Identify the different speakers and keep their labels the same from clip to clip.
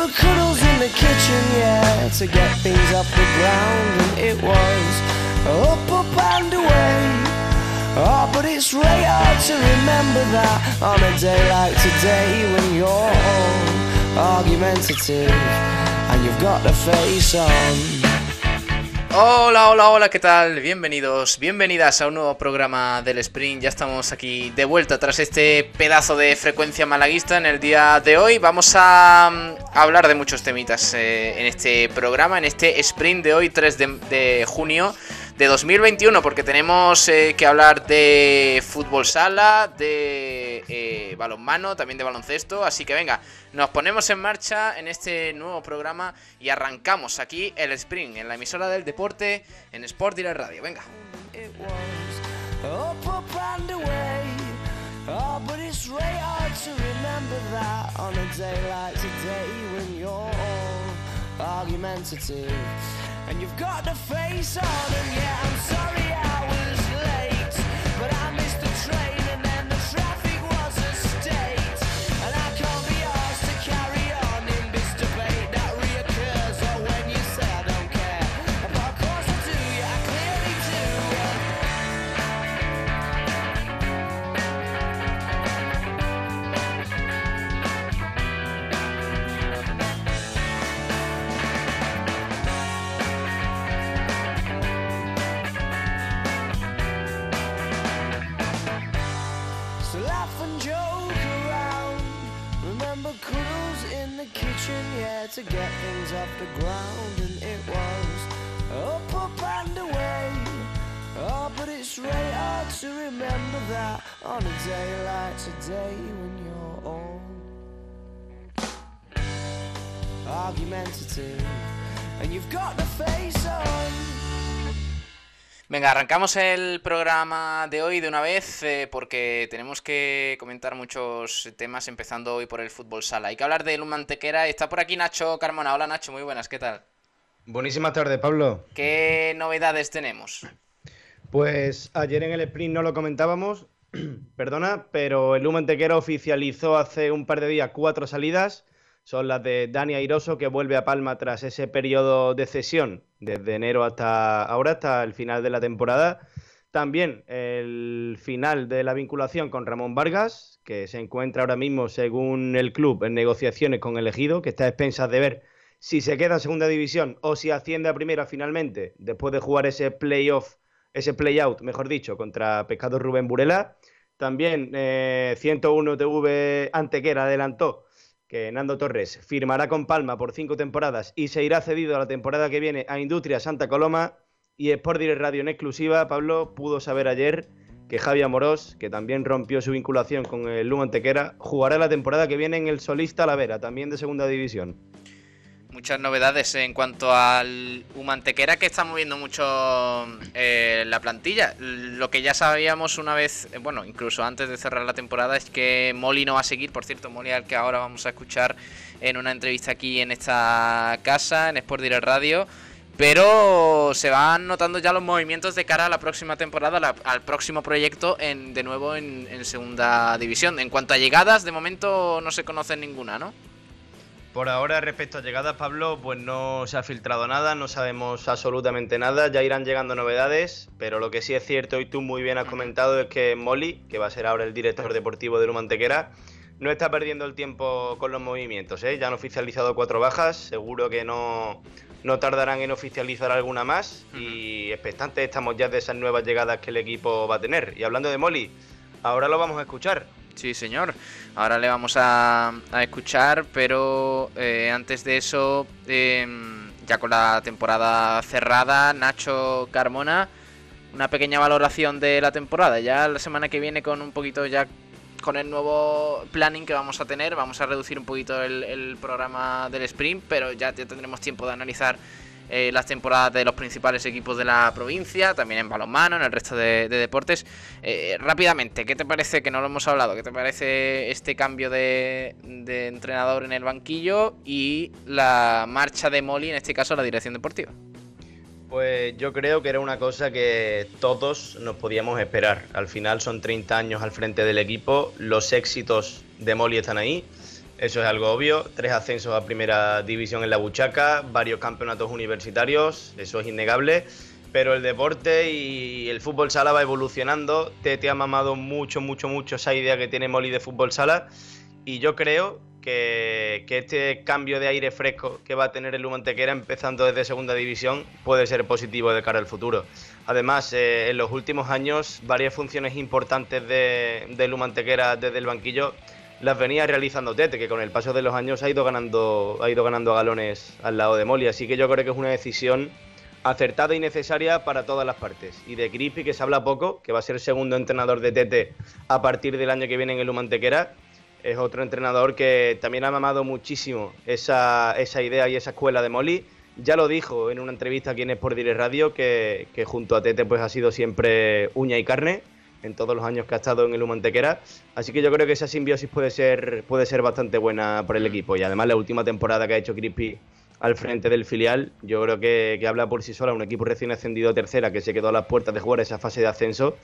Speaker 1: Remember cuddles in the kitchen, yeah, to get things off the ground. And it was up, up and away. Oh, but it's really hard to remember that on a day like today when you're all argumentative and you've got the face on.
Speaker 2: Hola, hola, hola, ¿qué tal? Bienvenidos, bienvenidas a un nuevo programa del Sprint. Ya estamos aquí de vuelta tras este pedazo de frecuencia malaguista en el día de hoy. Vamos a, mm, hablar de muchos temitas eh, en este programa, en este Sprint de hoy, 3 de, de junio de 2021, porque tenemos eh, que hablar de fútbol sala, de eh, balonmano, también de baloncesto. Así que venga, nos ponemos en marcha en este nuevo programa y arrancamos aquí el Sprint, en la emisora del deporte, en Sport Direct Radio. Venga.
Speaker 1: Argumentative and you've got the face on. And yeah, I'm sorry remember that on a day like today when you're all argumentative and you've got the face on.
Speaker 2: Venga, arrancamos el programa de hoy de una vez eh, porque tenemos que comentar muchos temas, empezando hoy por el fútbol sala. Hay que hablar de Mantequera. Está por aquí Nacho Carmona. Hola Nacho, muy buenas, ¿qué tal?
Speaker 3: Buenísima tarde, Pablo.
Speaker 2: ¿Qué novedades tenemos?
Speaker 3: Pues ayer en el sprint no lo comentábamos, perdona, pero el Humo Antequera oficializó hace un par de días cuatro salidas. Son las de Dani Airoso, que vuelve a Palma tras ese periodo de cesión, desde enero hasta ahora, hasta el final de la temporada. También el final de la vinculación con Ramón Vargas, que se encuentra ahora mismo, según el club, en negociaciones con el ejido, que está a expensas de ver si se queda en segunda división o si asciende a primera finalmente, después de jugar ese playoff, ese playout, mejor dicho, contra Pescado Rubén Burela. También eh, 101 TV Antequera adelantó que Nando Torres firmará con Palma por cinco temporadas y se irá cedido a la temporada que viene a Industria Santa Coloma. Y Sport Direct Radio en exclusiva, Pablo pudo saber ayer que Javi Amorós, que también rompió su vinculación con el Lugo Antequera, jugará la temporada que viene en el Solista Lavera, también de segunda división.
Speaker 2: Muchas novedades en cuanto al Humantequera que está moviendo mucho eh, la plantilla. Lo que ya sabíamos una vez, eh, bueno, incluso antes de cerrar la temporada, es que Molly no va a seguir. Por cierto, Molly al que ahora vamos a escuchar en una entrevista aquí en esta casa, en Sport Direct Radio. Pero se van notando ya los movimientos de cara a la próxima temporada, la- al próximo proyecto, en, de nuevo en, en segunda división. En cuanto a llegadas, de momento no se conoce ninguna, ¿no?
Speaker 3: Por ahora, respecto a llegadas, Pablo, pues no se ha filtrado nada, no sabemos absolutamente nada, ya irán llegando novedades, pero lo que sí es cierto y tú muy bien has comentado es que Molly, que va a ser ahora el director deportivo de Mantequera, no está perdiendo el tiempo con los movimientos, ¿eh? ya han oficializado cuatro bajas, seguro que no, no tardarán en oficializar alguna más y expectantes estamos ya de esas nuevas llegadas que el equipo va a tener. Y hablando de Molly, ahora lo vamos a escuchar.
Speaker 2: Sí, señor. Ahora le vamos a, a escuchar, pero eh, antes de eso, eh, ya con la temporada cerrada, Nacho Carmona, una pequeña valoración de la temporada. Ya la semana que viene con un poquito ya con el nuevo planning que vamos a tener, vamos a reducir un poquito el, el programa del sprint, pero ya, ya tendremos tiempo de analizar eh, las temporadas de los principales equipos de la provincia, también en balonmano, en el resto de, deportes. Eh, rápidamente, ¿qué te parece, que no lo hemos hablado, qué te parece este cambio de, entrenador en el banquillo y la marcha de Molly, en este caso, la dirección deportiva?
Speaker 3: Pues yo creo que era una cosa que todos nos podíamos esperar. Al final son 30 años al frente del equipo, los éxitos de Molly están ahí, eso es algo obvio. Tres ascensos a primera división en la Buchaca, varios campeonatos universitarios, eso es innegable. Pero el deporte y el fútbol sala va evolucionando. Te ha mamado mucho, mucho, mucho esa idea que tiene Molly de fútbol sala. Y yo creo que, este cambio de aire fresco que va a tener el Lumantequera empezando desde segunda división puede ser positivo de cara al futuro. Además, eh, en los últimos años, varias funciones importantes de, de Lumantequera desde el banquillo las venía realizando Tete, que con el paso de los años ha ido ganando, ha ido ganando galones al lado de Molly. Así que yo creo que es una decisión acertada y necesaria para todas las partes. Y de Crispy, que se habla poco, que va a ser segundo entrenador de Tete a partir del año que viene en el Humantequera es otro entrenador que también ha mamado muchísimo esa, esa idea y esa escuela de Molly. Ya lo dijo en una entrevista aquí en Sport Direct Radio que, junto a Tete pues ha sido siempre uña y carne en todos los años que ha estado en el Humantequera. Así que yo creo que esa simbiosis puede ser, puede ser bastante buena para el equipo. Y además la última temporada que ha hecho Crispy al frente del filial, yo creo que, habla por sí sola. Un equipo recién ascendido a tercera que se quedó a las puertas de jugar esa fase de ascenso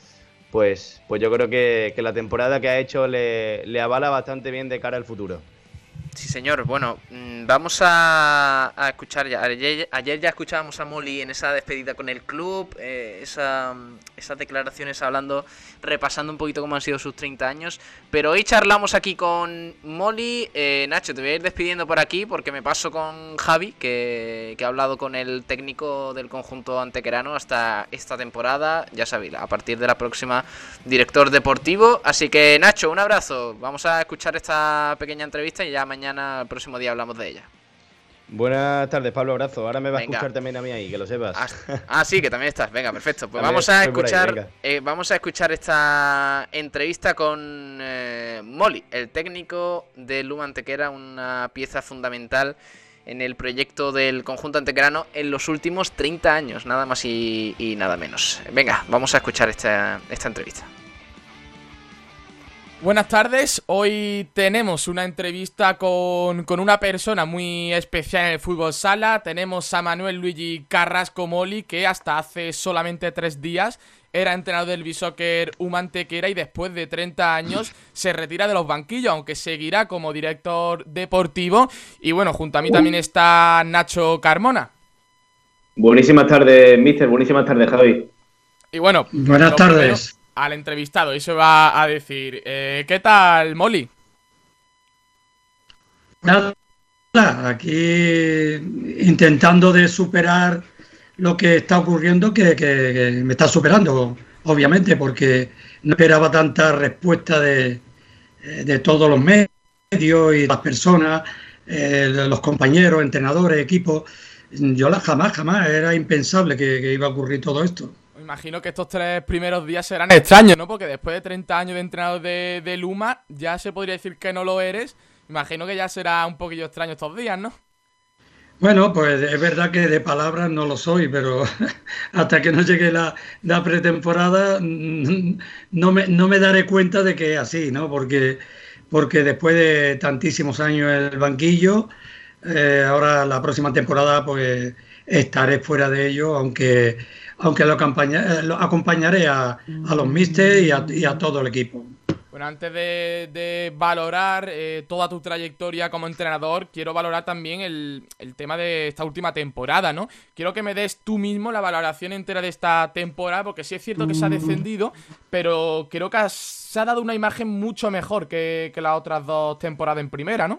Speaker 3: pues, pues yo creo que, la temporada que ha hecho le avala bastante bien de cara al futuro.
Speaker 2: Sí, señor. Bueno, mm, vamos a, escuchar ya. Ayer, ya escuchábamos a Molly en esa despedida con el club, eh, esas declaraciones hablando, repasando un poquito cómo han sido sus 30 años. Pero hoy charlamos aquí con Molly. Eh, Nacho, te voy a ir despidiendo por aquí porque me paso con Javi, que, que ha hablado con el técnico del conjunto antequerano hasta esta temporada. Ya sabéis, a partir de la próxima, director deportivo. Así que, Nacho, un abrazo. Vamos a escuchar esta pequeña entrevista y ya mañana el próximo día, hablamos de ella.
Speaker 3: Buenas tardes, Pablo, abrazo. Ahora me va a escuchar también a mí ahí, que lo sepas.
Speaker 2: Ah, ah sí, que también estás. Venga, perfecto. Pues vamos a escuchar eh, vamos a escuchar esta entrevista con eh, Molly, el técnico de Luma Antequera, una pieza fundamental en el proyecto del conjunto antequerano en los últimos 30 años, nada más y, y nada menos. Venga, vamos a escuchar esta, esta entrevista.
Speaker 4: Buenas tardes, hoy tenemos una entrevista con, una persona muy especial en el fútbol sala. Tenemos a Manuel Luigi Carrasco Moli, que hasta hace solamente tres días era entrenador del Bishoker Humantequera y después de 30 años se retira de los banquillos, aunque seguirá como director deportivo. Y bueno, junto a mí también está Nacho Carmona.
Speaker 3: Buenísimas tardes, mister. Buenísimas tardes, Javi.
Speaker 4: Y bueno,
Speaker 5: buenas tardes
Speaker 4: al entrevistado y se va a decir, eh, ¿qué tal, Molly?
Speaker 5: Nada, aquí intentando de superar lo que está ocurriendo, que, me está superando, obviamente, porque no esperaba tanta respuesta de, todos los medios y las personas, eh, los compañeros, entrenadores, equipos. Yo la, jamás, jamás, era impensable que iba a ocurrir todo esto
Speaker 4: imagino que estos tres primeros días serán extraños, ¿no? Porque después de 30 años de entrenador de, Luma, ya se podría decir que no lo eres. Imagino que ya será un poquillo extraño estos días, ¿no?
Speaker 5: Bueno, pues es verdad que de palabras no lo soy, pero hasta que no llegue la, pretemporada no me, no me, daré cuenta de que es así, ¿no? Porque, porque después de tantísimos años en el banquillo, eh, ahora la próxima temporada pues estaré fuera de ello, aunque aunque lo, acompañaré a, los mister y a, todo el equipo.
Speaker 4: Bueno, antes de, valorar eh, toda tu trayectoria como entrenador, quiero valorar también el, tema de esta última temporada, ¿no? Quiero que me des tú mismo la valoración entera de esta temporada, porque sí es cierto que se ha descendido, pero creo que se ha dado una imagen mucho mejor que las otras dos temporadas en primera, ¿no?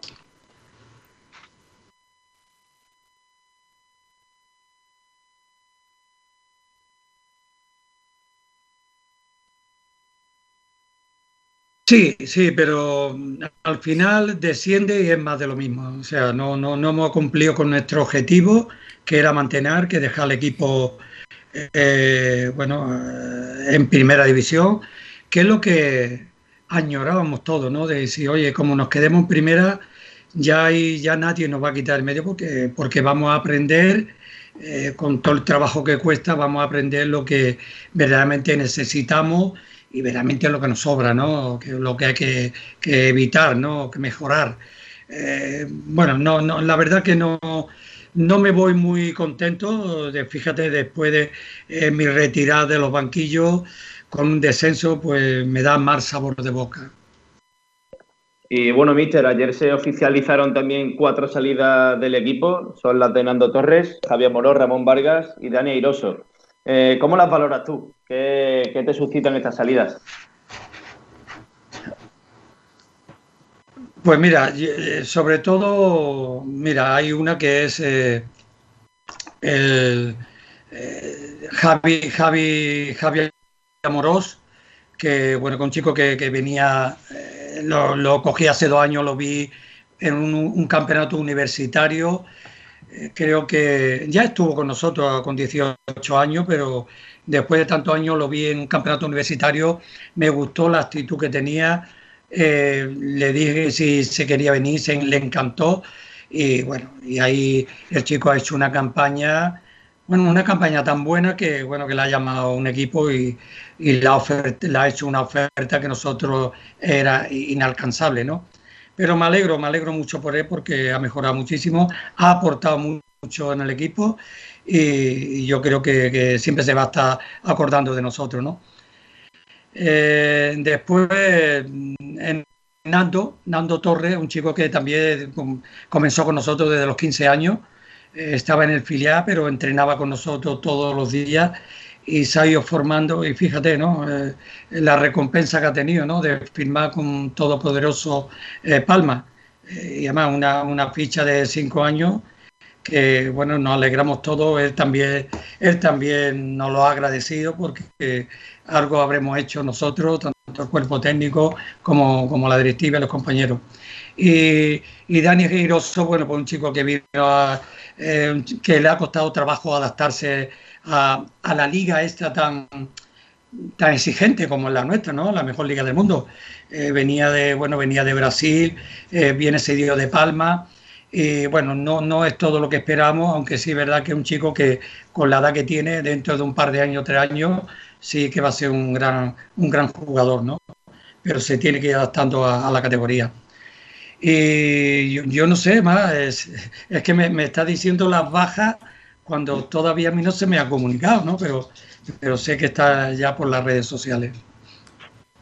Speaker 5: Sí, sí, pero mm, al final desciende y es más de lo mismo. O sea, no, no, no hemos cumplido con nuestro objetivo, que era mantener, que dejar al equipo eh, bueno, eh, en primera división, que es lo que añorábamos todos, ¿no? De decir, oye, como nos quedemos en primera, ya, ya nadie nos va a quitar el medio porque, porque vamos a aprender eh, con todo el trabajo que cuesta, vamos a aprender lo que verdaderamente necesitamos y verdaderamente lo que nos sobra, ¿no? Que, lo que hay que, evitar, ¿no? Que mejorar. Eh, bueno, no, no, la verdad que no, no me voy muy contento. De, fíjate, después de eh, mi retirada de los banquillos, con un descenso, pues me da mal sabor de boca.
Speaker 3: Y bueno, Mister, ayer se oficializaron también cuatro salidas del equipo. Son las de Nando Torres, Javier Moró, Ramón Vargas y Dani Airoso. Eh, ¿Cómo las valoras tú? ¿Qué, te suscitan estas salidas?
Speaker 5: Pues mira, eh, sobre todo, mira, hay una que es eh, el Javi, Javi, Javier Amorós, que bueno, con un chico que, venía, lo, cogí hace dos años, lo vi en un, campeonato universitario. Creo que ya estuvo con nosotros con 18 años, pero Después de tantos años lo vi en un campeonato universitario, me gustó la actitud que tenía, eh, le dije si se quería venir, se, le encantó y bueno, y ahí el chico ha hecho una campaña, bueno, una campaña tan buena que bueno que le ha llamado un equipo y, la, le ha hecho una oferta que nosotros era inalcanzable, ¿no? Pero me alegro, me alegro mucho por él porque ha mejorado muchísimo, ha aportado mucho en el equipo y, yo creo que, siempre se va a estar acordando de nosotros, ¿no? Eh, después, Nando, Nando Torres, un chico que también comenzó con nosotros desde los 15 años, eh, estaba en el filial, pero entrenaba con nosotros todos los días y se ha ido formando, y fíjate, ¿no? Eh, la recompensa que ha tenido, ¿no? De firmar con todopoderoso Palma. y además una, una ficha de cinco años que bueno, nos alegramos todos, él también, él también nos lo ha agradecido porque algo habremos hecho nosotros, tanto el cuerpo técnico como, como la directiva y los compañeros. Y, y Dani Giroso, bueno, pues un chico que vino eh, que le ha costado trabajo adaptarse a, la liga esta tan, tan exigente como la nuestra, ¿no? La mejor liga del mundo. Eh, venía de, bueno, venía de Brasil, eh, viene cedido de Palma, y bueno, no, no es todo lo que esperamos, aunque sí es verdad que un chico que con la edad que tiene, dentro de un par de años, tres años, sí que va a ser un gran, un gran jugador, ¿no? Pero se tiene que ir adaptando a, la categoría. Y yo, no sé más, es, es que me, me, está diciendo las bajas cuando todavía a mí no se me ha comunicado, ¿no? Pero, pero sé que está ya por las redes sociales.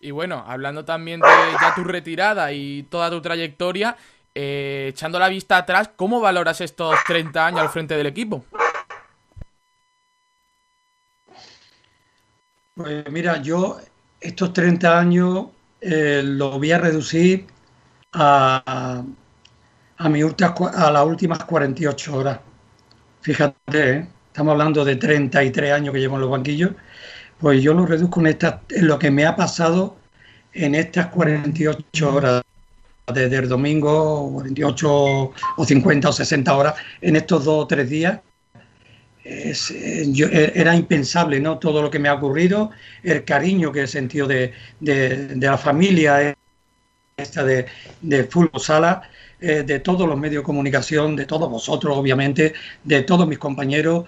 Speaker 4: Y bueno, hablando también de ya tu retirada y toda tu trayectoria, eh, echando la vista atrás, ¿cómo valoras estos 30 años al frente del equipo?
Speaker 5: Pues mira, yo estos 30 años eh, lo voy a reducir a, a, mi a las últimas 48 horas. Fíjate, ¿eh? estamos hablando de 33 años que llevo en los banquillos, pues yo lo reduzco en, en lo que me ha pasado en estas 48 horas desde el domingo 48 o 50 o 60 horas en estos dos o tres días. Eh, e, era impensable ¿no? todo lo que me ha ocurrido, el cariño que he sentido de, de, la familia esta de, de Fútbol Sala, eh, de todos los medios de comunicación, de todos vosotros, obviamente, de todos mis compañeros.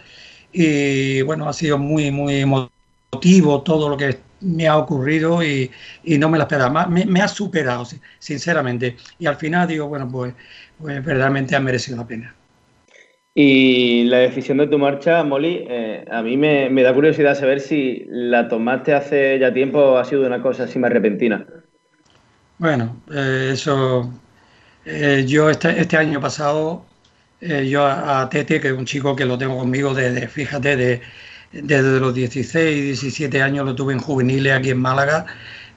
Speaker 5: Y bueno, ha sido muy, muy emotivo todo lo que me ha ocurrido y, no me la esperaba. Me, me, ha superado, sinceramente. Y al final digo, bueno, pues, pues verdaderamente ha merecido la pena.
Speaker 3: Y la decisión de tu marcha, Molly, eh, a mí me, da curiosidad saber si la tomaste hace ya tiempo o ha sido una cosa así más repentina.
Speaker 5: Bueno, eh, eso. Eh, yo este, este, año pasado, yo a, Tete, que es un chico que lo tengo conmigo desde, fíjate, de, desde los 16, 17 años lo tuve en juveniles aquí en Málaga.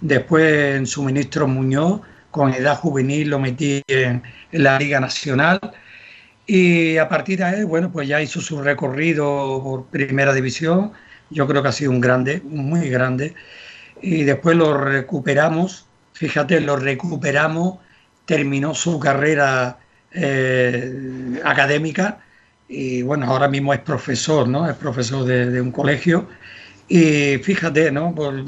Speaker 5: Después en suministro Muñoz, con edad juvenil lo metí en, la Liga Nacional. Y a partir de ahí, bueno, pues ya hizo su recorrido por primera división. Yo creo que ha sido un grande, muy grande. Y después lo recuperamos, fíjate, lo recuperamos, terminó su carrera eh, académica y bueno, ahora mismo es profesor, ¿no? Es profesor de, un colegio. Y fíjate, ¿no? Por,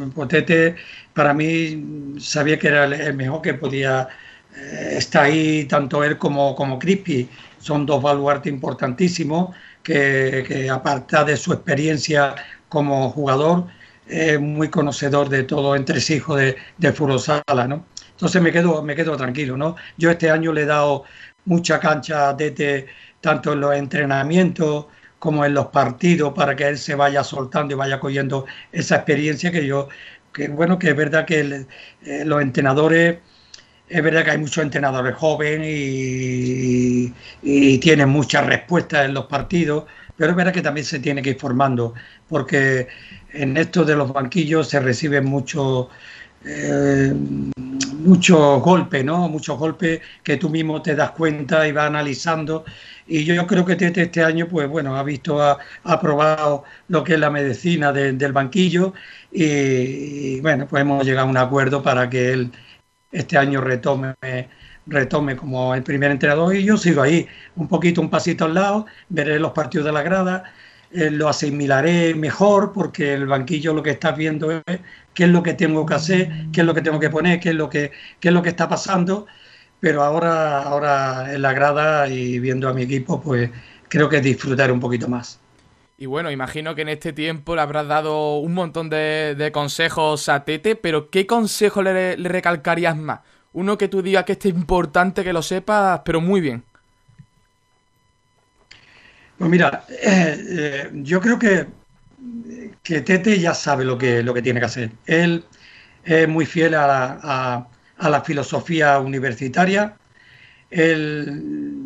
Speaker 5: para mí sabía que era el mejor que podía eh, está ahí tanto él como, como Crispy, son dos baluartes importantísimos que, que de su experiencia como jugador, es muy conocedor de todo entresijo de, de Furosala, ¿no? Entonces me quedo, me quedo tranquilo, ¿no? Yo este año le he dado mucha cancha a Tete, tanto en los entrenamientos como en los partidos, para que él se vaya soltando y vaya cogiendo esa experiencia que yo, que bueno, que es verdad que eh, los entrenadores es verdad que hay muchos entrenadores jóvenes y, tienen muchas respuestas en los partidos, pero es verdad que también se tiene que ir formando, porque en esto de los banquillos se reciben muchos eh, muchos golpes, ¿no? Muchos golpes que tú mismo te das cuenta y vas analizando. Y yo, creo que Tete este año, pues bueno, ha visto, ha, probado lo que es la medicina del banquillo y, bueno, pues hemos llegado a un acuerdo para que él este año retome, retome como el primer entrenador y yo sigo ahí, un poquito, un pasito al lado, veré los partidos de la grada, eh, lo asimilaré mejor porque el banquillo lo que está viendo es qué es lo que tengo que hacer, qué es lo que tengo que poner, qué es lo que, qué es lo que está pasando, pero ahora, ahora en la grada y viendo a mi equipo, pues creo que disfrutar un poquito más.
Speaker 4: Y bueno, imagino que en este tiempo le habrás dado un montón de, consejos a Tete, pero ¿qué consejo le, recalcarías más? Uno que tú digas que es importante que lo sepas, pero muy bien.
Speaker 5: Pues mira, eh, eh, yo creo que, que Tete ya sabe lo que, lo que tiene que hacer. Él es muy fiel a la filosofía universitaria. Él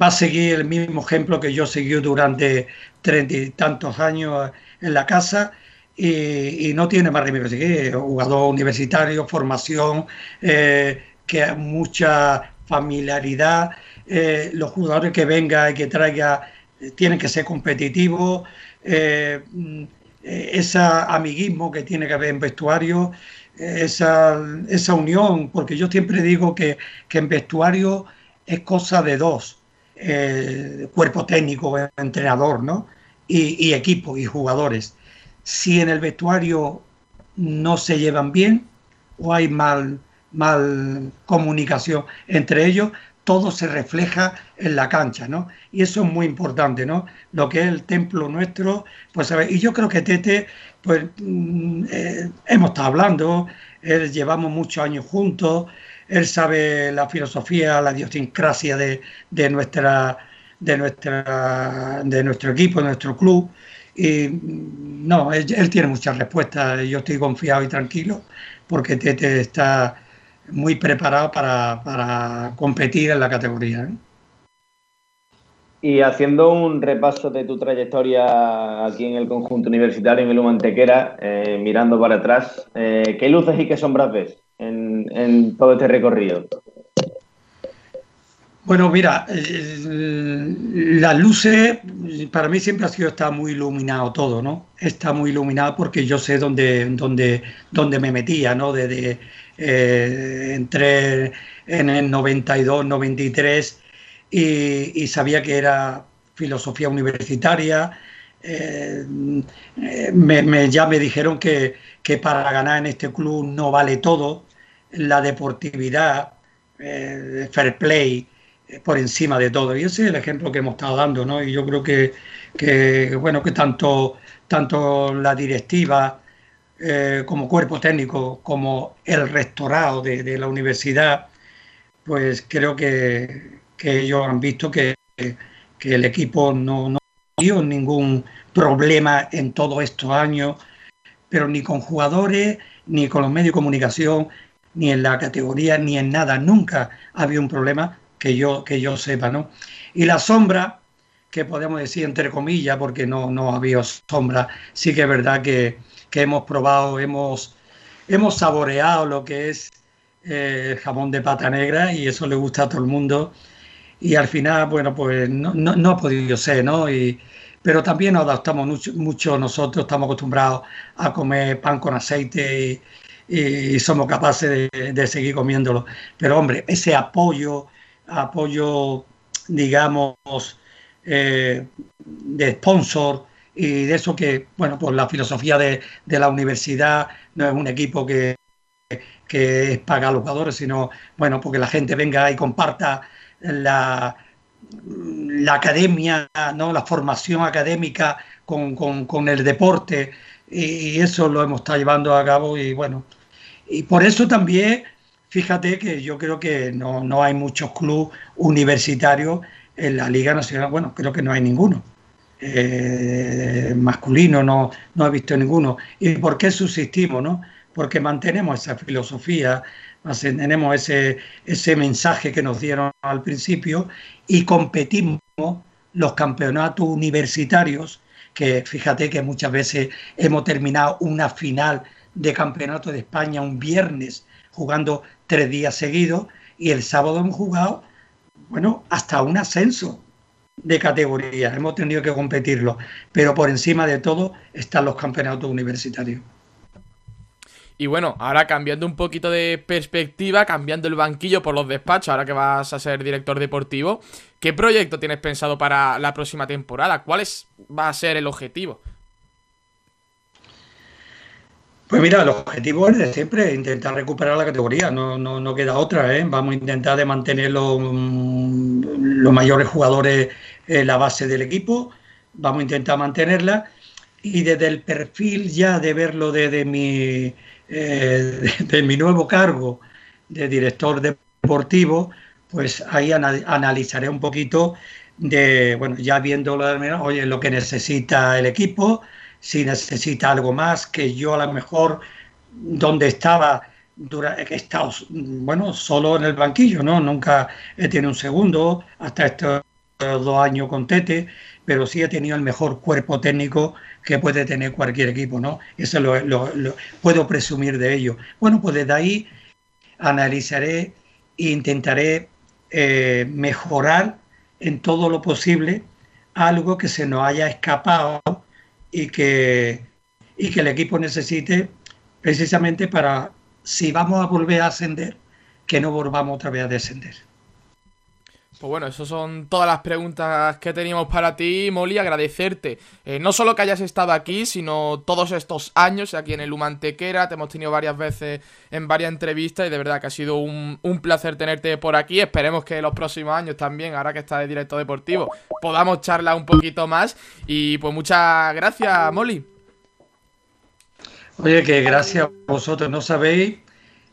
Speaker 5: va a seguir el mismo ejemplo que yo seguí durante treinta y tantos años en la casa y, no tiene más remedio que seguir. Jugador universitario, formación, eh, que mucha familiaridad. Eh, los jugadores que venga y que traiga eh, tienen que ser competitivos. Ese amiguismo que tiene que haber en vestuario, esa, esa unión, porque yo siempre digo que, que en vestuario es cosa de dos eh, cuerpo técnico, entrenador, ¿no? Y, equipo y jugadores. Si en el vestuario no se llevan bien o hay mal, mal comunicación entre ellos, todo se refleja en la cancha, ¿no? Y eso es muy importante, ¿no? Lo que es el templo nuestro, pues ver, y yo creo que Tete, pues mm, eh, hemos estado hablando, llevamos muchos años juntos, él sabe la filosofía, la idiosincrasia de, de, nuestra, de, nuestra, de nuestro equipo, de nuestro club. Y no, él, tiene muchas respuestas. Yo estoy confiado y tranquilo porque Tete está muy preparado para, para competir en la categoría. ¿eh?
Speaker 3: Y haciendo un repaso de tu trayectoria aquí en el conjunto universitario en el Humantequera, eh, mirando para atrás, eh, ¿qué luces y qué sombras ves? en, todo este recorrido?
Speaker 5: Bueno, mira, eh, las luces, para mí siempre ha sido, está muy iluminado todo, ¿no? Está muy iluminado porque yo sé dónde, dónde, dónde me metía, ¿no? Desde, eh, entré en el 92, 93 y, sabía que era filosofía universitaria. Eh, me, ya me dijeron que, que, para ganar en este club no vale todo, la deportividad, eh, fair play, eh, por encima de todo. Y ese es el ejemplo que hemos estado dando, ¿no? Y yo creo que, bueno, que tanto, tanto la directiva eh, como cuerpo técnico, como el rectorado de, la universidad, pues creo que, ellos han visto que, el equipo no, no dio ningún problema en todos estos años, pero ni con jugadores, ni con los medios de comunicación, ni en la categoría, ni en nada. Nunca había un problema que yo, que yo sepa, ¿no? Y la sombra, que podemos decir entre comillas, porque no, no había sombra, sí que es verdad que, hemos probado, hemos, hemos saboreado lo que es eh, jamón de pata negra y eso le gusta a todo el mundo. Y al final, bueno, pues no, no, ha podido ser, ¿no? Y, pero también nos adaptamos mucho, mucho, nosotros, estamos acostumbrados a comer pan con aceite y, y somos capaces de, seguir comiéndolo. Pero hombre, ese apoyo, apoyo, digamos, eh, de sponsor y de eso que, bueno, por la filosofía de, la universidad no es un equipo que, que es pagar a los jugadores, sino, bueno, porque la gente venga y comparta la, la academia, ¿no? la formación académica con, con, el deporte y, eso lo hemos estado llevando a cabo y bueno, y por eso también, fíjate que yo creo que no, no hay muchos clubes universitarios en la Liga Nacional, bueno, creo que no hay ninguno. Eh, masculino no, no he visto ninguno. ¿Y por qué subsistimos? No? Porque mantenemos esa filosofía, mantenemos ese, ese mensaje que nos dieron al principio y competimos los campeonatos universitarios, que fíjate que muchas veces hemos terminado una final de campeonato de España un viernes jugando tres días seguidos y el sábado hemos jugado, bueno, hasta un ascenso de categoría, hemos tenido que competirlo, pero por encima de todo están los campeonatos universitarios.
Speaker 4: Y bueno, ahora cambiando un poquito de perspectiva, cambiando el banquillo por los despachos, ahora que vas a ser director deportivo, ¿qué proyecto tienes pensado para la próxima temporada? ¿Cuál es, va a ser el objetivo?
Speaker 5: Pues mira, el objetivo es de siempre intentar recuperar la categoría, no, no, queda otra, ¿eh? vamos a intentar de mantener los, mm, los mayores jugadores en la base del equipo, vamos a intentar mantenerla y desde el perfil ya de verlo desde mi, eh, de, mi nuevo cargo de director deportivo, pues ahí analizaré un poquito de, bueno, ya viendo lo que necesita el equipo, si necesita algo más, que yo a lo mejor donde estaba, he estado, bueno, solo en el banquillo, ¿no? Nunca he tenido un segundo hasta estos dos años con Tete, pero sí he tenido el mejor cuerpo técnico que puede tener cualquier equipo, ¿no? Eso lo, puedo presumir de ello. Bueno, pues desde ahí analizaré e intentaré eh, mejorar en todo lo posible algo que se nos haya escapado y que, y que el equipo necesite precisamente para, si vamos a volver a ascender, que no volvamos otra vez a descender.
Speaker 4: Pues bueno, esas son todas las preguntas que teníamos para ti, Molly. Agradecerte eh, no solo que hayas estado aquí, sino todos estos años aquí en el Humantequera. Te hemos tenido varias veces en varias entrevistas y de verdad que ha sido un, placer tenerte por aquí. Esperemos que los próximos años también, ahora que estás de directo deportivo, podamos charlar un poquito más. Y pues muchas gracias, Molly.
Speaker 5: Oye, que gracias a vosotros. No sabéis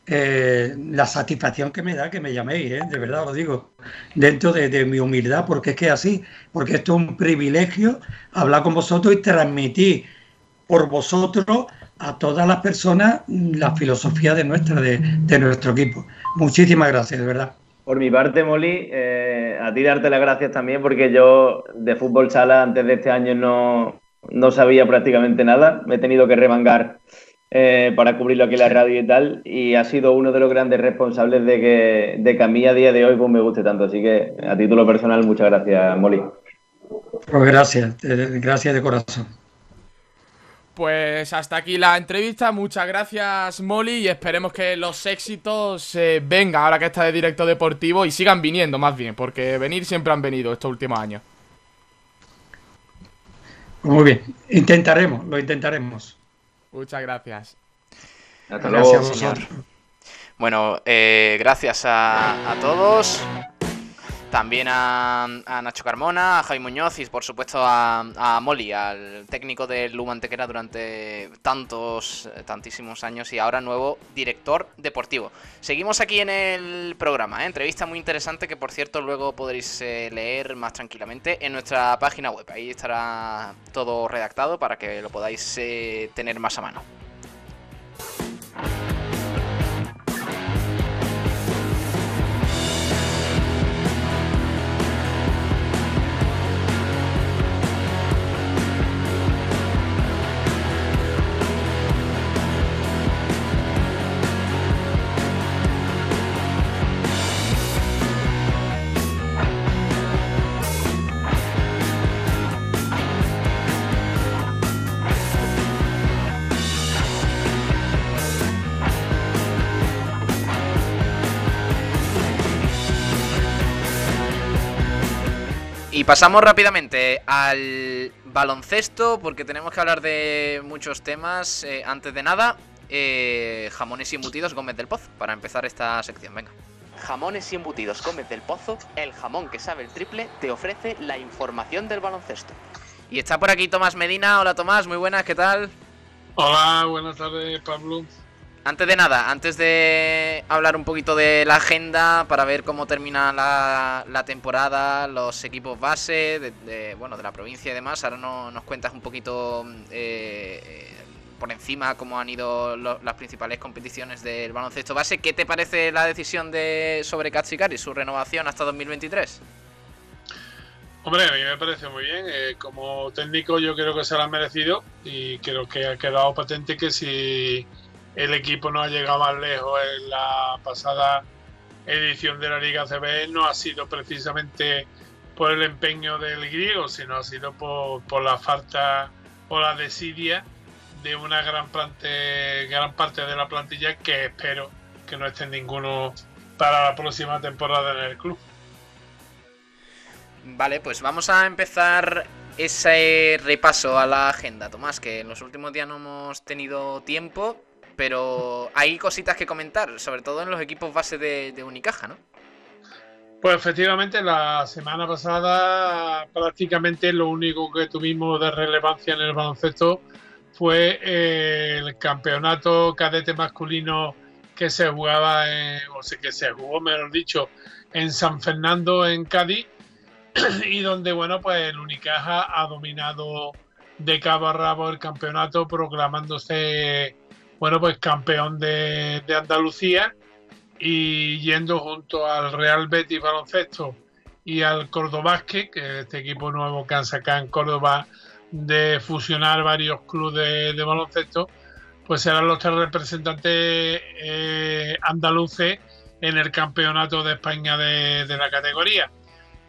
Speaker 5: eh, la satisfacción que me da que me llaméis, ¿eh? de verdad lo digo, dentro de, mi humildad, porque es que así, porque esto es un privilegio hablar con vosotros y transmitir por vosotros a todas las personas la filosofía de nuestra, de, nuestro equipo. Muchísimas gracias, de verdad.
Speaker 3: Por mi parte, Molly, eh, a ti darte las gracias también, porque yo de fútbol sala antes de este año no, no sabía prácticamente nada. Me he tenido que remangar eh, para cubrirlo aquí en la radio y tal, y ha sido uno de los grandes responsables de que, de que a mí a día de hoy pues, me guste tanto. Así que a título personal, muchas gracias, Molly.
Speaker 5: Pues gracias, gracias de corazón.
Speaker 4: Pues hasta aquí la entrevista, muchas gracias Molly y esperemos que los éxitos eh, vengan ahora que está de directo deportivo y sigan viniendo más bien, porque venir siempre han venido estos últimos años.
Speaker 5: Muy bien, intentaremos, lo intentaremos.
Speaker 4: Muchas gracias.
Speaker 2: Hasta luego, señor. Bueno, eh, gracias a, todos. También a, Nacho Carmona, a Jaime Muñoz y por supuesto a, a Molly, al técnico del Lumantequera durante tantos, tantísimos años y ahora nuevo director deportivo. Seguimos aquí en el programa, ¿eh? entrevista muy interesante que por cierto luego podréis eh, leer más tranquilamente en nuestra página web. Ahí estará todo redactado para que lo podáis tener más a mano. Pasamos rápidamente al baloncesto porque tenemos que hablar de muchos temas. Eh, antes de nada, eh, jamones y embutidos Gómez del Pozo, para empezar esta sección. Venga. Jamones y embutidos Gómez del Pozo, el jamón que sabe el triple, te ofrece la información del baloncesto. Y está por aquí Tomás Medina. Hola Tomás, muy buenas, ¿qué tal?
Speaker 6: Hola, buenas tardes Pablo.
Speaker 2: Antes de nada, antes de hablar un poquito de la agenda para ver cómo termina la, temporada, los equipos base de, bueno, de la provincia y demás, ahora no, nos cuentas un poquito eh, por encima cómo han ido las principales competiciones del baloncesto base. ¿Qué te parece la decisión de sobre y su renovación hasta 2023?
Speaker 6: Hombre, a mí me parece muy bien. Eh, como técnico yo creo que se lo ha merecido y creo que ha quedado patente que si el equipo no ha llegado más lejos en la pasada edición de la Liga CB no ha sido precisamente por el empeño del griego, sino ha sido por, la falta o la desidia de una gran, gran parte de la plantilla que espero que no esté ninguno para la próxima temporada en el club.
Speaker 2: Vale, pues vamos a empezar ese repaso a la agenda, Tomás, que en los últimos días no hemos tenido tiempo, pero hay cositas que comentar, sobre todo en los equipos base de, Unicaja, ¿no?
Speaker 6: Pues efectivamente, la semana pasada prácticamente lo único que tuvimos de relevancia en el baloncesto fue eh, el campeonato cadete masculino que se jugaba, o sea, que se jugó, mejor dicho, en San Fernando, en Cádiz, y donde, bueno, pues el Unicaja ha dominado de cabo a rabo el campeonato, proclamándose bueno, pues campeón de, Andalucía y yendo junto al Real Betis Baloncesto y al Cordobasque, que es este equipo nuevo que han sacado en Córdoba de fusionar varios clubes de, baloncesto, pues serán los tres representantes eh, andaluces en el campeonato de España de, de, la categoría.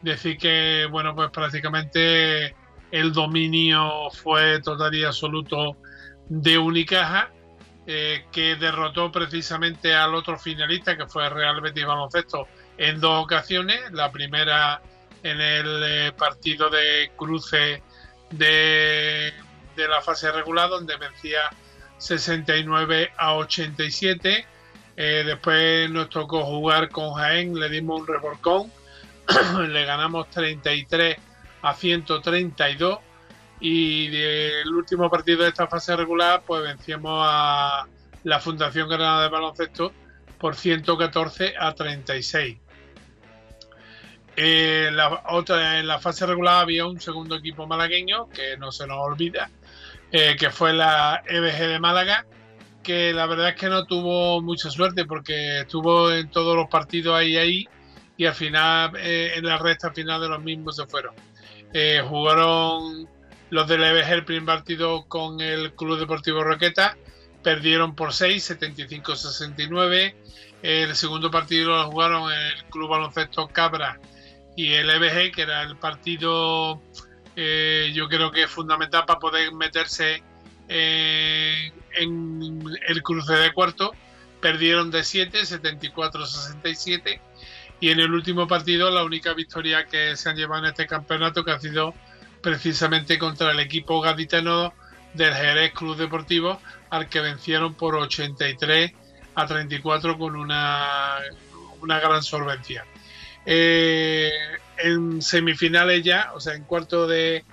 Speaker 6: Decir que, bueno, pues prácticamente el dominio fue total y absoluto de Unicaja eh, que derrotó precisamente al otro finalista, que fue Real Betis Baloncesto, en dos ocasiones. La primera en el eh, partido de cruce de, de, la fase regular, donde vencía 69 a 87. Eh, después nos tocó jugar con Jaén, le dimos un revolcón, le ganamos 33 a 132 y del último partido de esta fase regular, pues vencimos a la Fundación Granada de Baloncesto por 114 a 36. Eh, la otra, en la fase regular había un segundo equipo malagueño, que no se nos olvida, eh, que fue la EBG de Málaga, que la verdad es que no tuvo mucha suerte porque estuvo en todos los partidos ahí ahí y al final, eh, en la recta final de los mismos se fueron. jugaron los del EBG el primer partido con el Club Deportivo Roqueta, perdieron por 6, 75-69. El segundo partido lo jugaron el Club Baloncesto Cabra y el EBG, que era el partido eh, yo creo que es fundamental para poder meterse en el cruce de cuarto. Perdieron de 7, 74-67. Y en el último partido, la única victoria que se han llevado en este campeonato, que ha sido precisamente contra el equipo gaditano del Jerez Club Deportivo, al que vencieron por 83 a 34 con una, una gran solvencia. Eh, en semifinales ya, o sea, en cuarto de,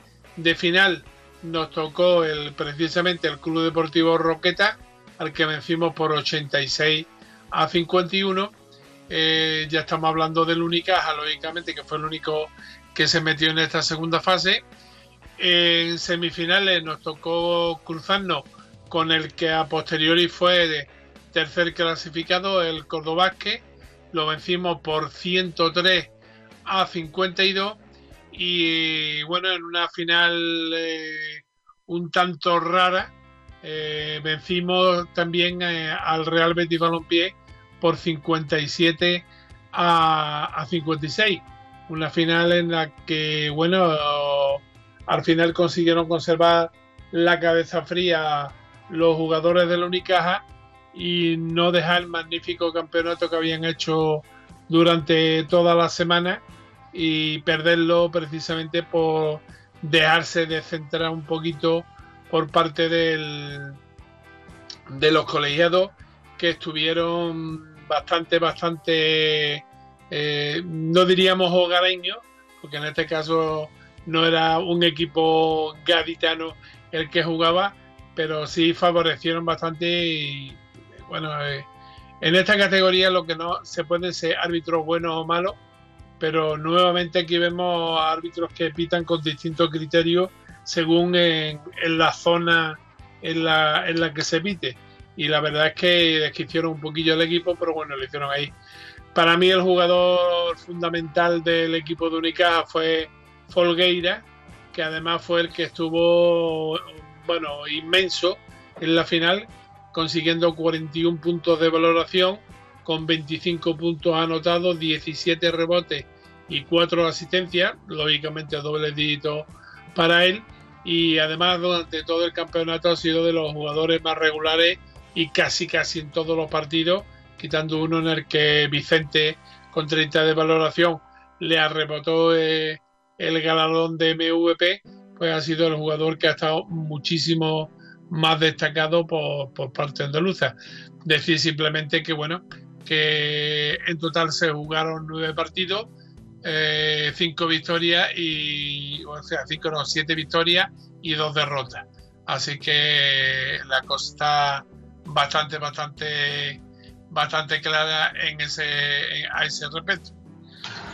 Speaker 6: final, nos tocó el, precisamente el Club Deportivo Roqueta, al que vencimos por 86 a 51. Eh, ya estamos hablando del Unicaja, lógicamente, que fue el único que se metió en esta segunda fase. En semifinales nos tocó cruzarnos con el que a posteriori fue tercer clasificado, el Cordobasque. Lo vencimos por 103 a 52 y bueno, en una final eh, un tanto rara, eh, vencimos también eh, al Real Betis Balompié por 57 a, a 56. Una final en la que, bueno, al final consiguieron conservar la cabeza fría los jugadores de la Unicaja y no dejar el magnífico campeonato que habían hecho durante toda la semana y perderlo precisamente por dejarse de centrar un poquito por parte del de los colegiados que estuvieron bastante, bastante, eh, no diríamos hogareños, porque en este caso no era un equipo gaditano el que jugaba, pero sí favorecieron bastante y bueno, eh, en esta categoría lo que no se puede ser árbitros buenos o malos, pero nuevamente aquí vemos árbitros que pitan con distintos criterios según en, la zona en la, en la que se pite. Y la verdad es que, es hicieron un poquillo el equipo, pero bueno, lo hicieron ahí. Para mí el jugador fundamental del equipo de Unicaja fue Folgueira, que además fue el que estuvo, bueno, inmenso en la final, consiguiendo 41 puntos de valoración, con 25 puntos anotados, 17 rebotes y 4 asistencias, lógicamente doble dígito para él. Y además durante todo el campeonato ha sido de los jugadores más regulares y casi casi en todos los partidos, quitando uno en el que Vicente con 30 de valoración le arrebotó eh, el galardón de MVP, pues ha sido el jugador que ha estado muchísimo más destacado por, por parte andaluza. Decir simplemente que, bueno, que en total se jugaron nueve partidos, eh, cinco victorias y, o sea, cinco no, siete victorias y dos derrotas. Así que la cosa está bastante, bastante, bastante clara en ese, a ese respecto.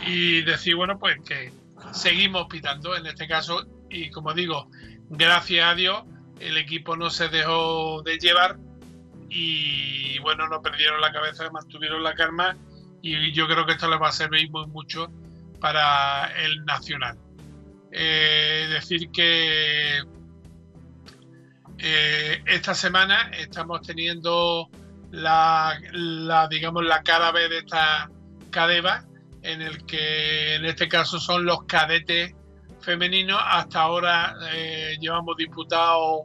Speaker 6: Y decir, bueno, pues que seguimos pitando en este caso y como digo, gracias a Dios el equipo no se dejó de llevar y bueno, no perdieron la cabeza, mantuvieron la calma y yo creo que esto les va a servir muy mucho para el nacional. Eh, decir que eh, esta semana estamos teniendo la, la, digamos la cara B de esta cadeva en el que en este caso son los cadetes femeninos. Hasta ahora eh, llevamos disputados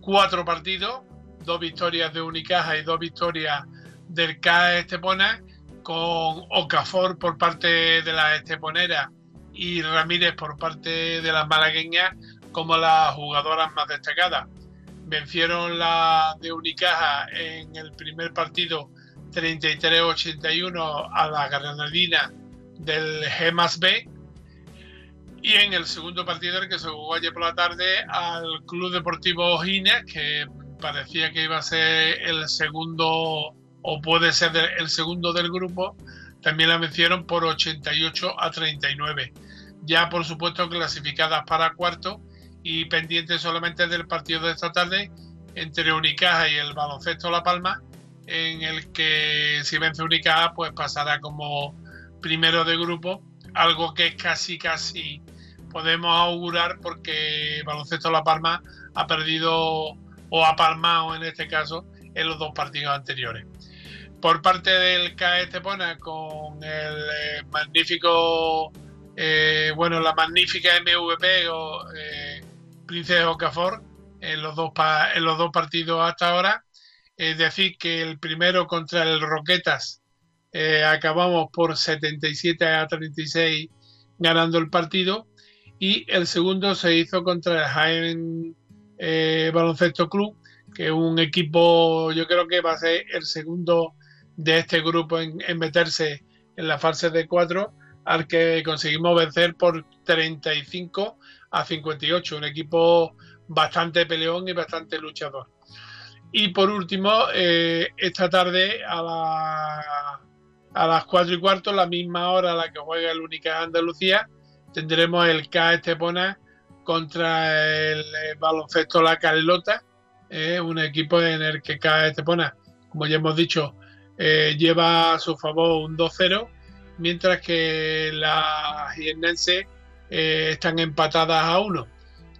Speaker 6: cuatro partidos, dos victorias de Unicaja y dos victorias del CAE Estepona, con Okafor por parte de las Esteponeras y Ramírez por parte de las malagueñas como las jugadoras más destacadas. Vencieron la de Unicaja en el primer partido 33-81 a la Granadina del G más B. Y en el segundo partido, el que se jugó ayer por la tarde, al Club Deportivo Ojina, que parecía que iba a ser el segundo, o puede ser el segundo del grupo, también la vencieron por 88 a 39. Ya, por supuesto, clasificadas para cuarto y pendientes solamente del partido de esta tarde entre Unicaja y el Baloncesto La Palma, en el que si vence Unicaja, pues pasará como primero de grupo, algo que casi casi podemos augurar porque Baloncesto La Palma ha perdido o ha palmado en este caso en los dos partidos anteriores. Por parte del CAE Estepona con el eh, magnífico, eh, bueno, la magnífica MVP o eh, Princesa en los, dos en los dos partidos hasta ahora. Es decir, que el primero contra el Roquetas eh, acabamos por 77 a 36 ganando el partido y el segundo se hizo contra el Jaén eh, Baloncesto Club, que es un equipo, yo creo que va a ser el segundo de este grupo en, meterse en la fase de cuatro, al que conseguimos vencer por 35 a 58, un equipo bastante peleón y bastante luchador. Y por último, eh, esta tarde a la a las 4 y cuarto, la misma hora a la que juega el Única Andalucía, tendremos el K Estepona contra el, baloncesto La Carlota, eh, un equipo en el que K Estepona, como ya hemos dicho, eh, lleva a su favor un 2-0, mientras que las jiennenses eh, están empatadas a 1.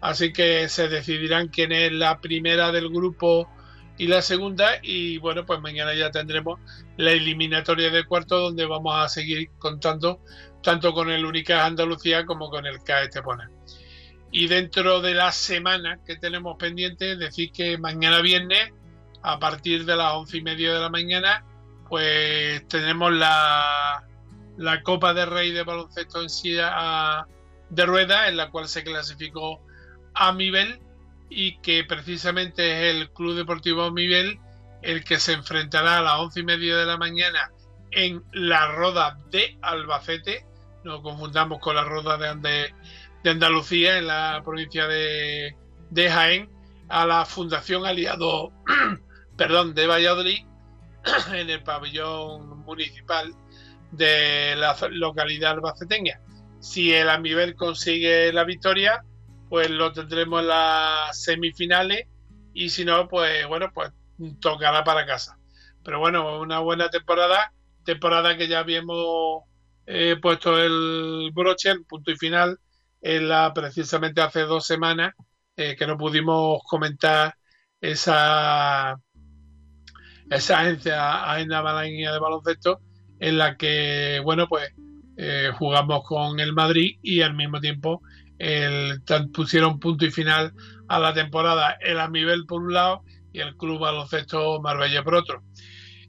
Speaker 6: Así que se decidirán quién es la primera del grupo y la segunda y bueno pues mañana ya tendremos la eliminatoria de cuarto donde vamos a seguir contando tanto con el Única Andalucía como con el CAE Estepona. Y dentro de la semana que tenemos pendiente, decir que mañana viernes, a partir de las once y media de la mañana, pues tenemos la, la Copa de Rey de baloncesto en silla de rueda, en la cual se clasificó a nivel y que precisamente es el Club Deportivo Miguel el que se enfrentará a las once y media de la mañana en la Roda de Albacete. No confundamos con la Roda de, Andalucía en la provincia de, Jaén a la Fundación Aliado perdón, de Valladolid en el pabellón municipal de la localidad albaceteña. Si el Amiver consigue la victoria, pues lo tendremos en las semifinales y si no, pues bueno, pues tocará para casa. Pero bueno, una buena temporada, temporada que ya habíamos eh, puesto el broche, el punto y final, en la, precisamente hace dos semanas, eh, que no pudimos comentar esa, esa agencia Malagueña de baloncesto, en la que, bueno, pues eh, jugamos con el Madrid y al mismo tiempo el, pusieron punto y final a la temporada el Amivel por un lado y el Club Baloncesto Marbella por otro.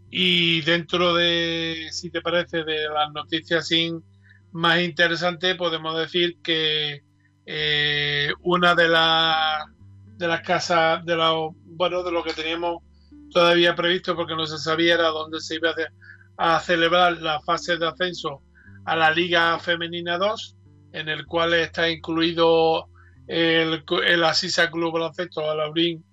Speaker 6: Y dentro de, si te parece, de las noticias sin más interesantes, podemos decir que eh, una de las de las casas de lo bueno de lo que teníamos todavía previsto porque no se sabía era dónde se iba a, celebrar la fase de ascenso a la Liga Femenina 2 en el cual está incluido el, el Asisa Club Baloncesto Alaurín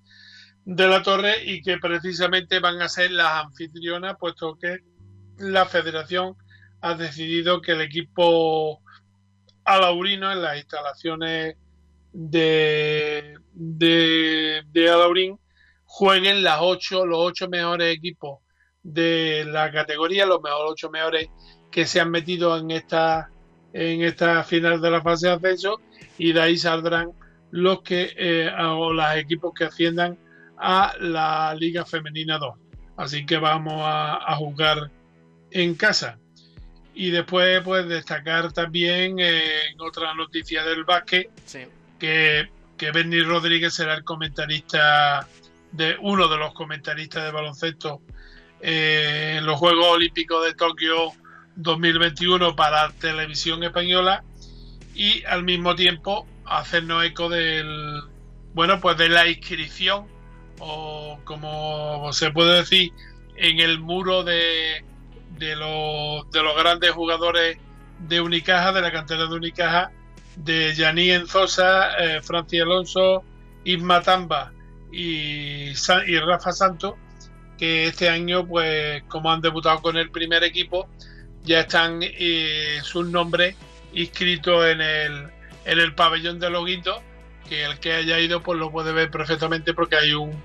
Speaker 6: de la Torre y que precisamente van a ser las anfitrionas puesto que la federación ha decidido que el equipo alaurino en las instalaciones de, de, Alaurín jueguen las ocho, los ocho mejores equipos de la categoría, los mejores ocho mejores que se han metido en esta en esta final de la fase de ascenso y de ahí saldrán los que eh, o los equipos que asciendan a la Liga Femenina 2. Así que vamos a, jugar en casa. Y después, pues, destacar también eh, en otra noticia del básquet que, que Benny Rodríguez será el comentarista de uno de los comentaristas de baloncesto eh, en los Juegos Olímpicos de Tokio 2021 para televisión española y al mismo tiempo hacernos eco del bueno pues de la inscripción o como se puede decir en el muro de, de, los, de los grandes jugadores de Unicaja, de la cantera de Unicaja, de Yaní Enzosa, eh, Francia Alonso, Isma Tamba y, y Rafa Santos, que este año, pues como han debutado con el primer equipo, ya están eh, sus nombres inscritos en el, en el pabellón de los que el que haya ido pues lo puede ver perfectamente porque hay un,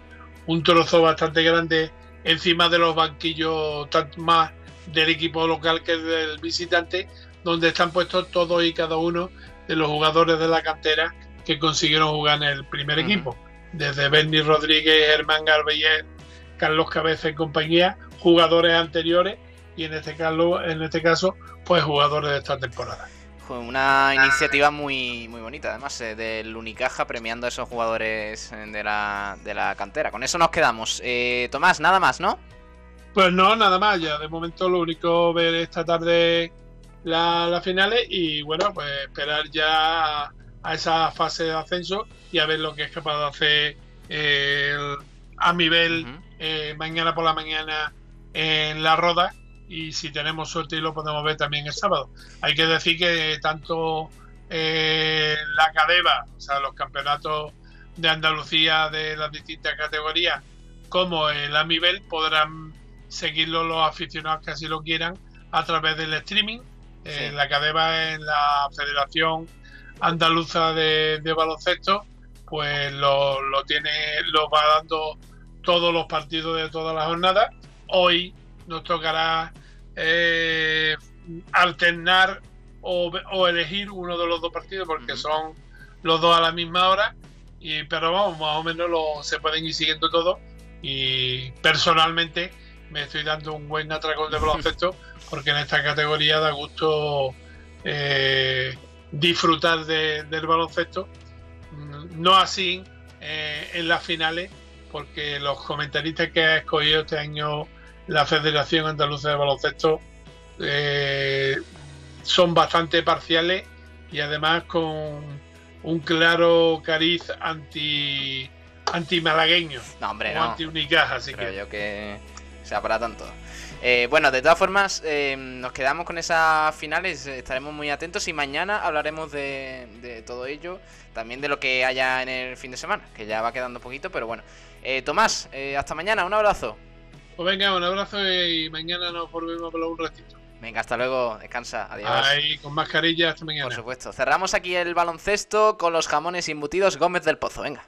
Speaker 6: un trozo bastante grande encima de los banquillos más del equipo local que del visitante, donde están puestos todos y cada uno de los jugadores de la cantera que consiguieron jugar en el primer equipo. Desde Benny Rodríguez, Germán Garbeyer, Carlos Cabeza y compañía, jugadores anteriores y en este caso, en este caso, pues jugadores de esta temporada.
Speaker 2: Fue una iniciativa muy, muy bonita, además, eh, del Unicaja premiando a esos jugadores eh, de la, de la cantera. Con eso nos quedamos. Eh, Tomás, nada más, ¿no?
Speaker 6: Pues no, nada más. Ya de momento lo único ver esta tarde las finales y bueno, pues esperar ya a, esa fase de ascenso y a ver lo que es capaz de hacer el, a nivel mañana por la mañana en la roda y si tenemos suerte y lo podemos ver también el sábado. Hay que decir que tanto eh, la Cadeva, o sea, los campeonatos de Andalucía de las distintas categorías, como el Amivel, podrán seguirlo los aficionados que así lo quieran a través del streaming. Eh, la Cadeva en la Federación Andaluza de, Baloncesto, pues lo, lo tiene, lo va dando todos los partidos de todas las jornadas. Hoy nos tocará eh, alternar o, elegir uno de los dos partidos porque son los dos a la misma hora. Y, pero vamos, más o menos lo, se pueden ir siguiendo todos. Y personalmente me estoy dando un buen atracón de baloncesto porque en esta categoría da gusto eh, disfrutar del baloncesto. No así eh, en las finales, porque los comentaristas que ha escogido este año la Federación Andaluza de Baloncesto eh, son bastante parciales y además con un claro cariz anti anti-malagueño.
Speaker 2: No, hombre,
Speaker 6: o
Speaker 2: no.
Speaker 6: anti-unicaja, así
Speaker 2: Creo
Speaker 6: que.
Speaker 2: yo que sea para tanto. Eh, bueno, de todas formas, eh, nos quedamos con esas finales, eh, estaremos muy atentos y mañana hablaremos de, de todo ello, también de lo que haya en el fin de semana, que ya va quedando poquito, pero bueno. Eh, Tomás, eh, hasta mañana, un abrazo.
Speaker 6: Pues venga, un abrazo y mañana nos volvemos a hablar un ratito.
Speaker 2: Venga, hasta luego, descansa, adiós.
Speaker 6: Ahí, con mascarilla hasta mañana.
Speaker 2: Por supuesto. Cerramos aquí el baloncesto con los jamones embutidos Gómez del Pozo. Venga.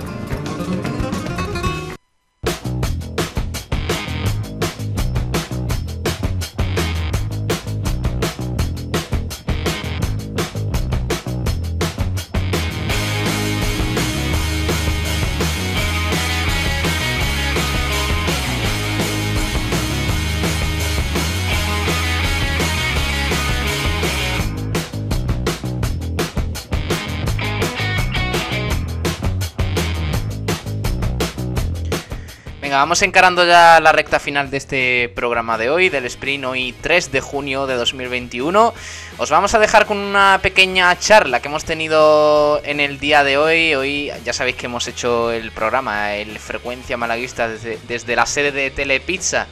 Speaker 2: Vamos encarando ya la recta final de este programa de hoy, del sprint hoy 3 de junio de 2021. Os vamos a dejar con una pequeña charla que hemos tenido en el día de hoy. Hoy ya sabéis que hemos hecho el programa, el Frecuencia Malaguista, desde, desde la sede de Telepizza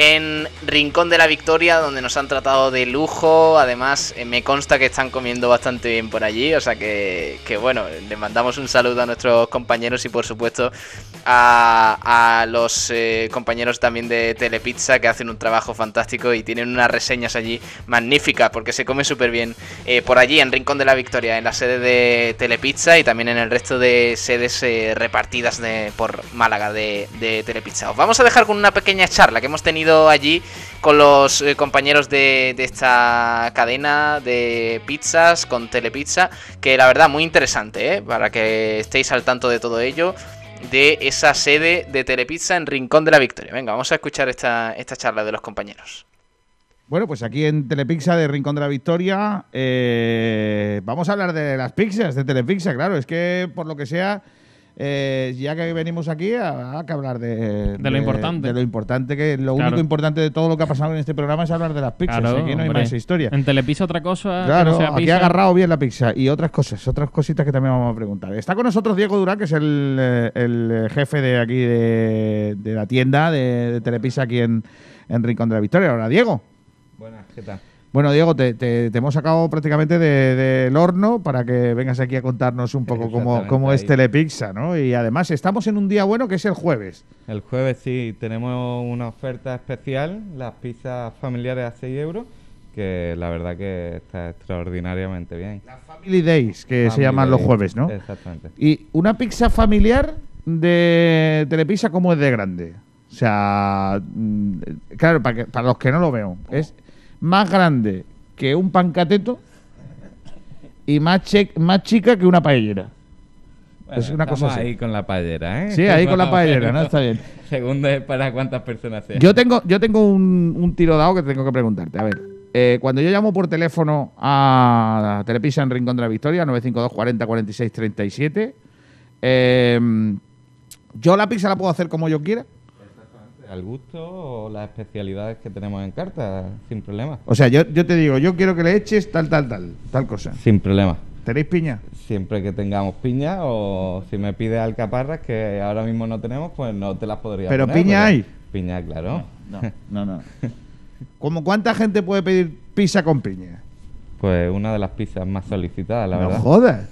Speaker 2: en Rincón de la Victoria, donde nos han tratado de lujo. Además, eh, me consta que están comiendo bastante bien por allí. O sea que, bueno, le mandamos un saludo a nuestros compañeros y por supuesto a, los eh, compañeros también de Telepizza que hacen un trabajo fantástico y tienen unas reseñas allí magníficas porque se come súper bien eh, por allí en Rincón de la Victoria, en la sede de Telepizza y también en el resto de sedes repartidas de, por Málaga de, de Telepizza. Os vamos a dejar con una pequeña charla que hemos tenido allí con los eh, compañeros de, esta cadena de pizzas con Telepizza, que la verdad muy interesante, ¿eh? para que estéis al tanto de todo ello, de esa sede de Telepizza en Rincón de la Victoria. Venga, vamos a escuchar esta, esta charla de los compañeros.
Speaker 7: Bueno, pues aquí en Telepizza de Rincón de la Victoria eh, vamos a hablar de las pizzas de Telepizza, claro, es que por lo que sea, eh, ya que venimos aquí, habrá que hablar de,
Speaker 8: De lo importante.
Speaker 7: De lo importante, que lo
Speaker 8: Claro.
Speaker 7: único importante de todo lo que ha pasado en este programa es hablar de las pizzas,
Speaker 8: Claro,
Speaker 7: aquí no hay
Speaker 8: hombre.
Speaker 7: más historia.
Speaker 8: En Telepizza otra cosa. que
Speaker 7: Claro,
Speaker 8: no sea
Speaker 7: aquí
Speaker 8: pizza.
Speaker 7: ha agarrado bien la pizza y otras cosas, otras cositas que también vamos a preguntar. Está con nosotros Diego Durán, que es el, eh, el jefe de aquí de, de la tienda de, de Telepizza aquí en, en Rincón de la Victoria. Ahora, Diego.
Speaker 9: Buenas, ¿qué tal?
Speaker 7: Bueno, Diego, te, te- te hemos sacado prácticamente de- del horno para que vengas aquí a contarnos un poco cómo, es. Telepizza, ¿no? Y además estamos en un día bueno que es el jueves.
Speaker 9: El jueves sí tenemos una oferta especial, las pizzas familiares a 6 euros, que la verdad que está extraordinariamente bien.
Speaker 7: Family Days, que se llaman los jueves, ¿no?
Speaker 9: Exactamente.
Speaker 7: Y una pizza familiar de Telepizza, ¿cómo es de grande? O sea, mm, claro, para, que- para los que no lo veo, es más grande que un pancateto y más, che- más chica que una paellera.
Speaker 9: Bueno,
Speaker 7: es una cosa así.
Speaker 9: ahí con la paellera, ¿eh?
Speaker 7: Sí, ahí con la paellera. ¿no? Está bien.
Speaker 9: Segundo es para cuántas personas.
Speaker 7: Yo tengo, yo tengo un, un tiro dado que tengo que preguntarte. A ver, eh, cuando yo llamo por teléfono a Telepizza en Rincón de la Victoria, 952 40 46 37, eh, ¿yo la pizza la puedo hacer como yo quiera?
Speaker 9: Al gusto o las especialidades que tenemos en carta, sin problema.
Speaker 7: O sea, yo, yo te digo, yo quiero que le eches tal, tal, tal, tal cosa.
Speaker 9: Sin problema.
Speaker 7: ¿Tenéis piña?
Speaker 9: Siempre que tengamos piña o si me pides alcaparras, que ahora mismo no tenemos, pues no te las podría
Speaker 7: ¿Pero
Speaker 9: poner,
Speaker 7: piña hay?
Speaker 9: Piña, claro.
Speaker 7: No, no, no. ¿Cómo cuánta gente puede pedir pizza con piña?
Speaker 9: Pues una de las pizzas más solicitadas, la
Speaker 7: no
Speaker 9: verdad.
Speaker 7: jodas.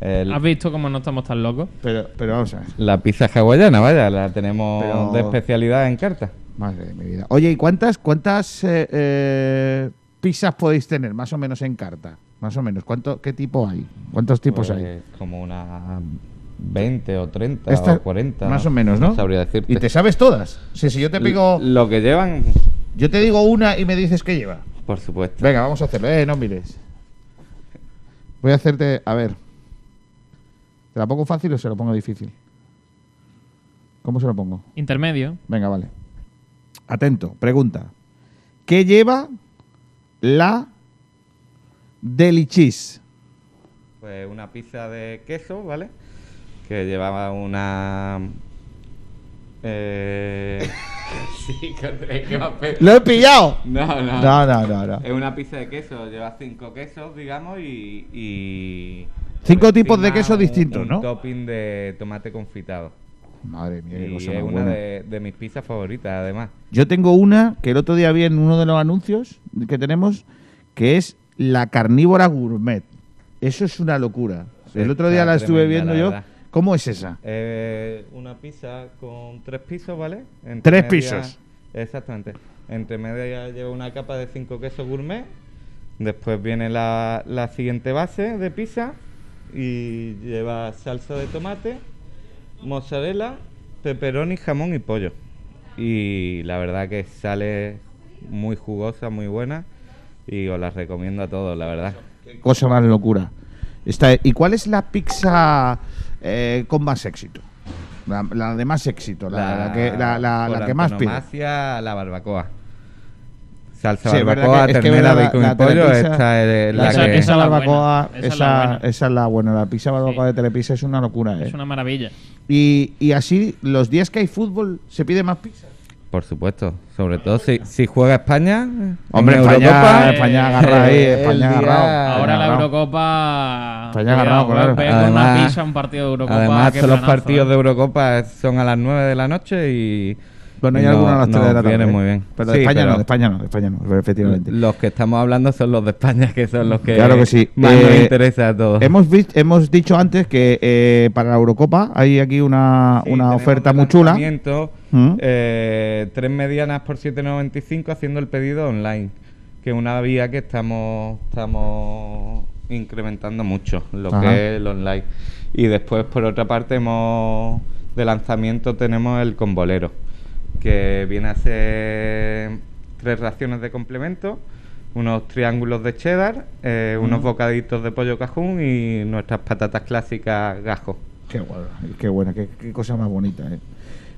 Speaker 9: El-
Speaker 8: ¿Has visto cómo no estamos tan locos?
Speaker 7: Pero, pero vamos a ver.
Speaker 9: la pizza hawaiana, vaya, la tenemos
Speaker 7: Pero-
Speaker 9: de especialidad en carta.
Speaker 7: Madre de mi vida. Oye, ¿y cuántas, cuántas eh, eh, pizzas podéis tener más o menos en carta? Más o menos. ¿Cuánto, ¿Qué tipo hay? ¿Cuántos tipos
Speaker 9: Pues
Speaker 7: hay?
Speaker 9: Como unas 20 o 30
Speaker 7: Esta-
Speaker 9: o 40.
Speaker 7: Más o menos, ¿no?
Speaker 9: sabría decirte.
Speaker 7: ¿Y te sabes todas? Sí, si yo te pico...
Speaker 9: Lo que llevan,
Speaker 7: Yo te digo una y me dices que lleva.
Speaker 9: por supuesto.
Speaker 7: Venga, vamos a hacerlo. Eh, no mires. Voy a hacerte... A ver. ¿Te la pongo fácil o se lo pongo difícil? ¿Cómo se lo pongo?
Speaker 8: Intermedio.
Speaker 7: Venga, vale. Atento, pregunta. ¿Qué lleva la deli cheese?
Speaker 9: Pues una pizza de queso, ¿vale? Que llevaba una. Eh... sí, es que va a
Speaker 7: ¡Lo he pillado!
Speaker 9: No, no.
Speaker 7: No, no, no, no.
Speaker 9: Es una pizza de queso, lleva cinco quesos, digamos, y. y
Speaker 7: Cinco tipos de queso distintos,
Speaker 9: un
Speaker 7: ¿no?
Speaker 9: topping de tomate confitado.
Speaker 7: Madre mía, qué
Speaker 9: Y
Speaker 7: cosa
Speaker 9: es
Speaker 7: más
Speaker 9: una
Speaker 7: buena.
Speaker 9: de, de mis pizzas favoritas, además.
Speaker 7: Yo tengo una que el otro día vi en uno de los anuncios que tenemos, que es la carnívora gourmet. Eso es una locura.
Speaker 9: Sí,
Speaker 7: el otro día la estuve viendo
Speaker 9: la
Speaker 7: yo.
Speaker 9: verdad.
Speaker 7: ¿Cómo es esa?
Speaker 9: Eh, una pizza con tres pisos, ¿vale? Entre
Speaker 7: Tres
Speaker 9: media-
Speaker 7: pisos.
Speaker 9: Exactamente. Entre media lleva una capa de cinco quesos gourmet. Después viene la, la siguiente base de pizza y lleva salsa de tomate, mozzarella, pepperoni, jamón y pollo. Y la verdad que sale muy jugosa, muy buena y os la recomiendo a todos, la verdad.
Speaker 7: Qué cosa más locura. Está, ¿Y cuál es la pizza eh, con más éxito? La, la de más éxito, la, la que, la, la-
Speaker 9: por
Speaker 7: la que más pide.
Speaker 9: la barbacoa. Salsa
Speaker 7: Sí,
Speaker 9: barbacoa,
Speaker 7: que- es que
Speaker 9: ternera, bacon y pollo,
Speaker 7: telepizza-
Speaker 9: esta es la,
Speaker 8: Esa-
Speaker 9: que...
Speaker 8: esa
Speaker 7: Esa
Speaker 8: es la
Speaker 7: barbacoa,
Speaker 8: esa es
Speaker 7: esa,
Speaker 8: la buena.
Speaker 7: esa es la buena. La pizza barbacoa
Speaker 8: Sí.
Speaker 7: de Telepizza es una locura, ¿eh?
Speaker 8: Es una maravilla.
Speaker 7: Y, y así, los días que hay fútbol, ¿se pide más pizza?
Speaker 9: Por supuesto, sobre todo si, si juega España. en
Speaker 7: Hombre,
Speaker 9: España,
Speaker 7: España, España agarra ahí,
Speaker 9: el
Speaker 7: España agarrado.
Speaker 8: Ahora la. Eurocopa.
Speaker 7: España agarrado, claro.
Speaker 9: Además-
Speaker 8: una pizza, un partido de Eurocopa.
Speaker 9: Además, los
Speaker 8: planazo,
Speaker 9: partidos
Speaker 8: ¿eh?
Speaker 9: de Eurocopa son a las 9 de la noche y.
Speaker 7: Bueno, hay
Speaker 9: no-
Speaker 7: algunos a las 3 de la
Speaker 9: nos
Speaker 7: tarde.
Speaker 9: viene muy bien.
Speaker 7: Pero de
Speaker 9: Sí,
Speaker 7: España no, de España no, de España no, efectivamente.
Speaker 9: Los que estamos hablando son los de España, que son los que,
Speaker 7: Claro que sí.
Speaker 9: más nos
Speaker 7: Eh,
Speaker 9: interesa a todos.
Speaker 7: Hemos, vis- hemos dicho antes que eh, para la Eurocopa hay aquí una,
Speaker 9: Sí,
Speaker 7: una oferta
Speaker 9: un
Speaker 7: muy chula. ¿Mm?
Speaker 9: eh, tres medianas por 7.95 haciendo el pedido online, que es una vía que estamos estamos incrementando mucho, lo
Speaker 7: Ajá.
Speaker 9: que es el online. Y después, por otra parte, hemos de lanzamiento tenemos el combolero, que viene a ser tres raciones de complemento, unos triángulos de cheddar, eh, unos bocaditos de pollo cajún y nuestras patatas clásicas gajo.
Speaker 7: Qué bueno, qué buena, qué, qué cosa más bonita. ¿eh?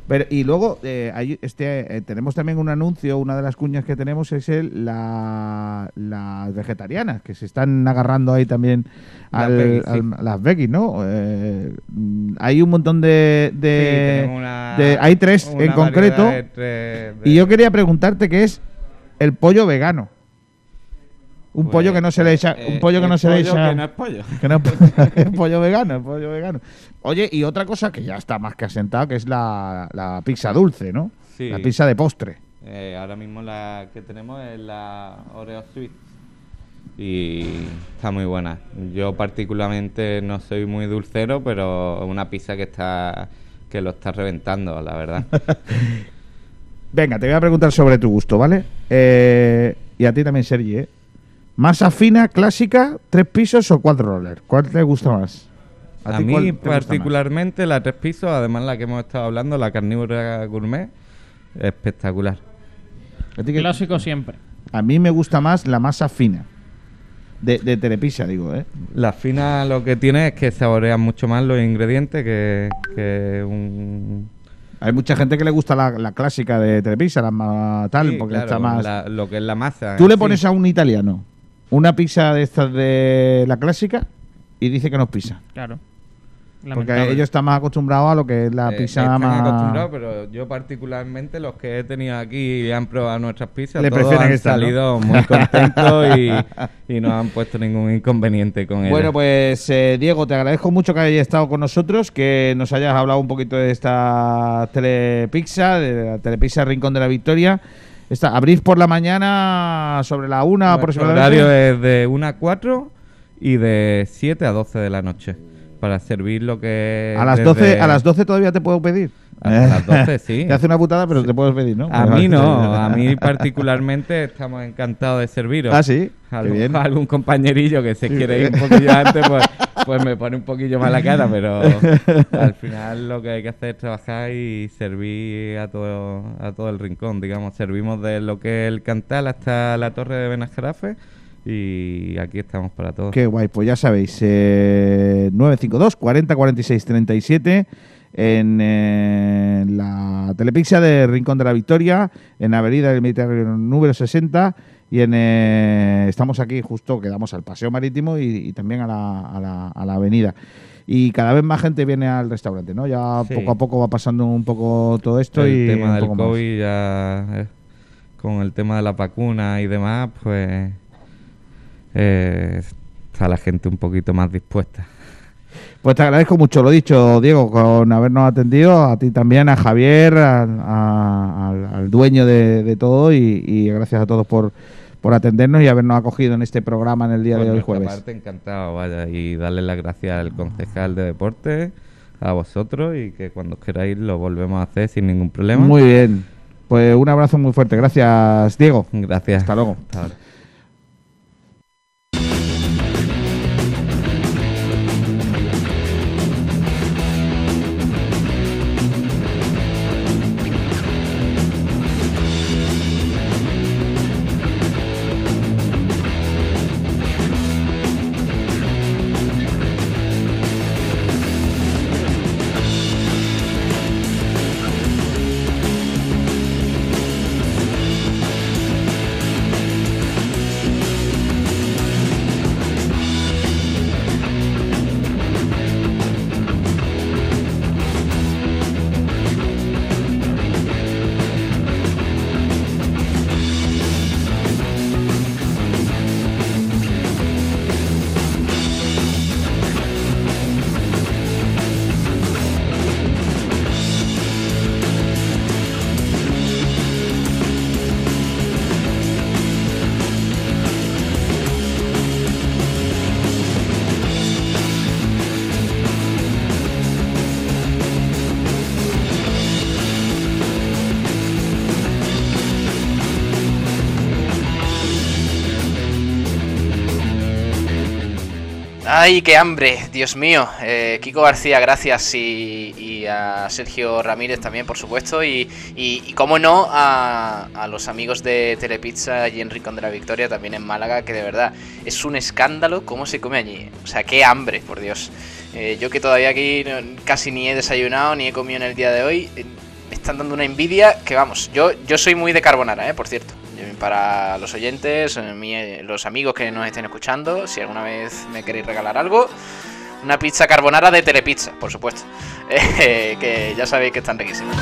Speaker 7: Pero, y luego eh, hay este, eh, tenemos también un anuncio, una de las cuñas que tenemos es el, la, las vegetarianas, que se están agarrando ahí también
Speaker 9: Las
Speaker 7: al,
Speaker 9: veggies, sí.
Speaker 7: al- a las veggies, ¿no? Eh, hay un montón de... De,
Speaker 9: tenemos una-
Speaker 7: de- hay tres en concreto.
Speaker 9: tres- de-
Speaker 7: Y yo quería preguntarte qué es el pollo vegano. Un
Speaker 9: Pues,
Speaker 7: pollo que no se le echa...
Speaker 9: eh,
Speaker 7: un pollo que no se le
Speaker 9: pollo
Speaker 7: echa...
Speaker 9: que no es pollo.
Speaker 7: Que no es pollo vegano, es pollo vegano. Oye, y otra cosa que ya está más que asentada, que es la, la pizza dulce, ¿no?
Speaker 9: Sí.
Speaker 7: La pizza de postre.
Speaker 9: Eh, ahora mismo la que tenemos es la Oreo Sweet. Y está muy buena. Yo particularmente no soy muy dulcero, pero una pizza que está que lo está reventando, la verdad.
Speaker 7: Venga, te voy a preguntar sobre tu gusto, ¿vale? Eh, y a ti también, Sergi, ¿eh? ¿Masa fina, clásica, tres pisos o cuatro roller? ¿Cuál te gusta más?
Speaker 9: A,
Speaker 7: ti
Speaker 9: mí
Speaker 7: más?
Speaker 9: particularmente la tres pisos, además la que hemos estado hablando, la carnívora gourmet, espectacular.
Speaker 7: ¿A,
Speaker 8: Clásico siempre.
Speaker 7: a mí me gusta más la masa fina. De, de Telepizza, digo, ¿eh?
Speaker 9: La fina lo que tiene es que saborean mucho más los ingredientes que, que un...
Speaker 7: Hay mucha gente que le gusta la, la clásica de Telepizza, la ma- tal,
Speaker 9: Sí,
Speaker 7: porque
Speaker 9: claro,
Speaker 7: está más...
Speaker 9: la- lo que es la masa.
Speaker 7: Tú le
Speaker 9: sí.
Speaker 7: pones a un italiano una pizza de estas de la clásica y dice que no es pizza.
Speaker 8: Claro.
Speaker 7: Porque ellos están más acostumbrados a lo que es la
Speaker 9: Eh,
Speaker 7: pizza
Speaker 9: están
Speaker 7: más...
Speaker 9: acostumbrados, pero yo particularmente los que he tenido aquí y han probado nuestras pizzas,
Speaker 7: Le
Speaker 9: todos
Speaker 7: prefieren
Speaker 9: han
Speaker 7: esta, ¿no?
Speaker 9: salido muy contentos y, y no han puesto ningún inconveniente con ellas.
Speaker 7: Bueno, pues eh, Diego, te agradezco mucho que hayas estado con nosotros, que nos hayas hablado un poquito de esta telepizza, de la telepizza Rincón de la Victoria. Esta, ¿Abrís por la mañana sobre la una
Speaker 9: Nuestro
Speaker 7: aproximadamente?
Speaker 9: horario es de 1 a 4 y de 7 a 12 de la noche para servir lo que
Speaker 7: a, las
Speaker 9: desde-
Speaker 7: 12, ¿A las 12 todavía te puedo pedir?
Speaker 9: Hasta las 12, sí.
Speaker 7: Te hace una putada, pero te puedes pedir, ¿no?
Speaker 9: A mí no, a mí particularmente estamos encantados de serviros.
Speaker 7: Ah, sí.
Speaker 9: Algún,
Speaker 7: bien.
Speaker 9: algún compañerillo que se
Speaker 7: Sí.
Speaker 9: quiere ir un poquillo antes, pues, pues me pone un poquillo más la cara, pero al final lo que hay que hacer es trabajar y servir a todo, a todo el rincón, digamos. Servimos de lo que es el Cantal hasta la Torre de Benajarafe y aquí estamos para todos.
Speaker 7: Qué guay, pues ya sabéis, eh, 952 40 46 37 en eh, la Telepizza de Rincón de la Victoria, en Avenida del Mediterráneo número 60 y en eh, estamos aquí justo, quedamos al Paseo Marítimo y, y también a la, a, la, a la avenida. Y cada vez más gente viene al restaurante, ¿no? Ya
Speaker 9: Sí.
Speaker 7: poco a poco va pasando un poco todo esto
Speaker 9: el
Speaker 7: y
Speaker 9: tema del. COVID ya eh, con el tema de la vacuna y demás, pues eh, está la gente un poquito más dispuesta.
Speaker 7: Pues te agradezco mucho lo dicho, Diego, con habernos atendido, a ti también, a Javier, al, a- al- al dueño de, de todo y, y gracias a todos por, por atendernos y habernos acogido en este programa en el día
Speaker 9: Por
Speaker 7: de hoy jueves.
Speaker 9: parte, encantado, vaya, y darle las gracias al concejal de deporte, a vosotros, y que cuando queráis lo volvemos a hacer sin ningún problema.
Speaker 7: Muy bien, pues un abrazo muy fuerte, gracias Diego.
Speaker 9: Gracias.
Speaker 7: Hasta luego.
Speaker 9: Hasta
Speaker 2: Ay, qué hambre, Dios mío. Eh, Kiko García, gracias. Y, a Sergio Ramírez también, por supuesto. Y, y, cómo no, a, los amigos de Telepizza y en de la Victoria, también en Málaga, que de verdad es un escándalo cómo se come allí. O sea, qué hambre, por Dios. Eh, yo que todavía aquí casi ni he desayunado ni he comido en el día de hoy, eh, me están dando una envidia que vamos. Yo, yo soy muy de carbonara, eh, por cierto. Eh, Para los oyentes, eh, eh, los amigos que nos estén escuchando, si alguna vez me queréis regalar algo, una pizza carbonara de Telepizza, por supuesto. Que ya sabéis que están riquísimas.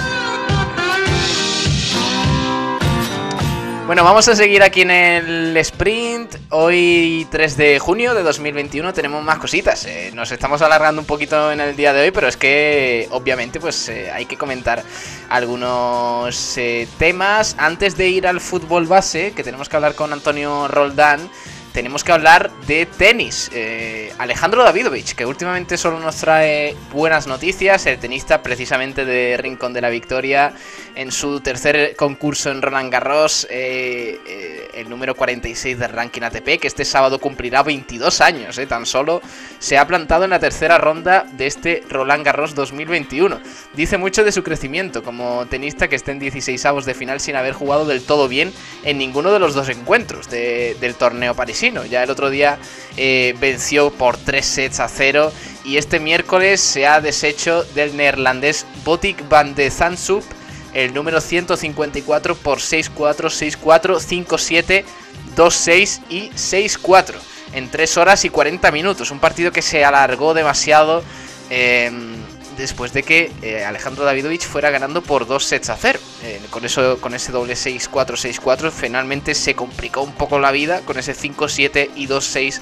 Speaker 2: Bueno, vamos a seguir aquí en el sprint. Hoy 3 de junio de 2021 tenemos más cositas. Eh, nos estamos alargando un poquito en el día de hoy, pero es que obviamente pues eh, hay que comentar algunos eh, temas. Antes de ir al fútbol base, que tenemos que hablar con Antonio Roldán, tenemos que hablar de tenis. Eh, Alejandro Davidovich, que últimamente solo nos trae buenas noticias, el tenista precisamente de Rincón de la Victoria, en su tercer concurso en Roland Garros, eh, eh, el número 46 del ranking ATP, que este sábado cumplirá 22 años, tan solo se ha plantado en la tercera ronda de este Roland Garros 2021. Dice mucho de su crecimiento como tenista que está en 16 avos de final sin haber jugado del todo bien en ninguno de los dos encuentros de- del torneo parisino. Ya el otro día eh, venció por 3 sets a 0 y este miércoles se ha deshecho del neerlandés Botic van de Zansup, el número 154 por 6-4, 6-4, 5-7, 2-6 y 6-4 en 3 horas y 40 minutos. Un partido que se alargó demasiado eh, después de que eh, Alejandro Davidovich fuera ganando por 2 sets a 0. Eh, con, eso, con ese doble 6-4, 6-4 finalmente se complicó un poco la vida con ese 5-7 y 2-6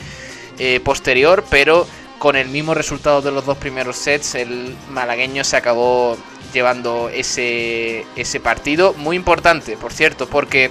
Speaker 2: eh, posterior, pero con el mismo resultado de los dos primeros sets, el malagueño se acabó llevando ese, ese partido. Muy importante, por cierto, porque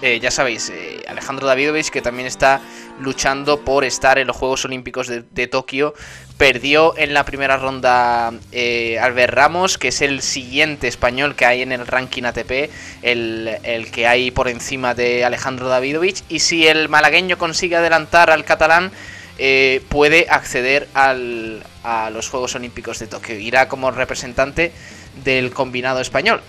Speaker 2: eh, ya sabéis, Alejandro Davidovich, que también está luchando por estar en los Juegos Olímpicos de Tokio, Perdió en la primera ronda eh, Albert Ramos, que es el siguiente español que hay en el ranking ATP, el, el que hay por encima de Alejandro Davidovich. Y si el malagueño consigue adelantar al catalán, eh, puede acceder al- a los Juegos Olímpicos de Tokio. Irá como representante del combinado español.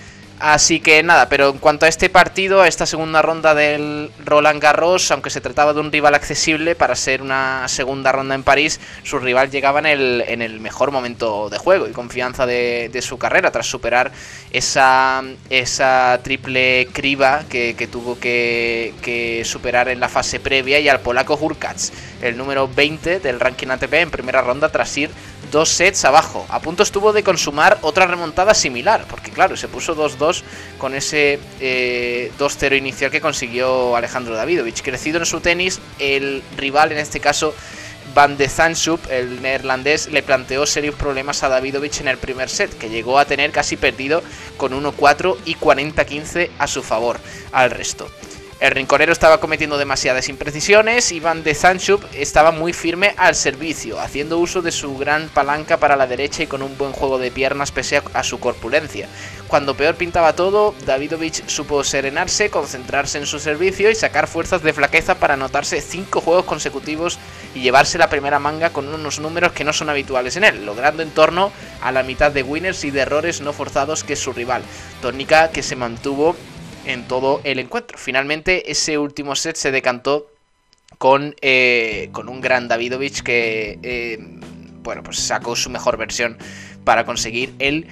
Speaker 2: Así que nada, pero en cuanto a este partido, a esta segunda ronda del Roland Garros, aunque se trataba de un rival accesible para ser una segunda ronda en París, su rival llegaba en el, en el mejor momento de juego y confianza de, su carrera, tras superar esa, esa triple criba que, que tuvo que, que superar en la fase previa y al polaco Hurkacz, el número 20 del ranking ATP en primera ronda tras ir dos sets abajo. A punto estuvo de consumar otra remontada similar, porque claro, se puso 2-2 con ese eh, 2-0 inicial que consiguió Alejandro Davidovich. Crecido en su tenis, el rival en este caso Van de Zandschup, el neerlandés, le planteó serios problemas a Davidovich en el primer set, que llegó a tener casi perdido con 1-4 y 40-15 a su favor al resto. El rinconero estaba cometiendo demasiadas imprecisiones y Van de Zandschup estaba muy firme al servicio, haciendo uso de su gran palanca para la derecha y con un buen juego de piernas pese a, su corpulencia. Cuando peor pintaba todo, Davidovich supo serenarse, concentrarse en su servicio y sacar fuerzas de flaqueza para anotarse 5 juegos consecutivos y llevarse la primera manga con unos números que no son habituales en él, logrando en torno a la mitad de winners y de errores no forzados que es su rival, tónica que se mantuvo en todo el encuentro. Finalmente, ese último set se decantó con, eh, con un gran Davidovich que, eh, bueno, pues sacó su mejor versión para conseguir el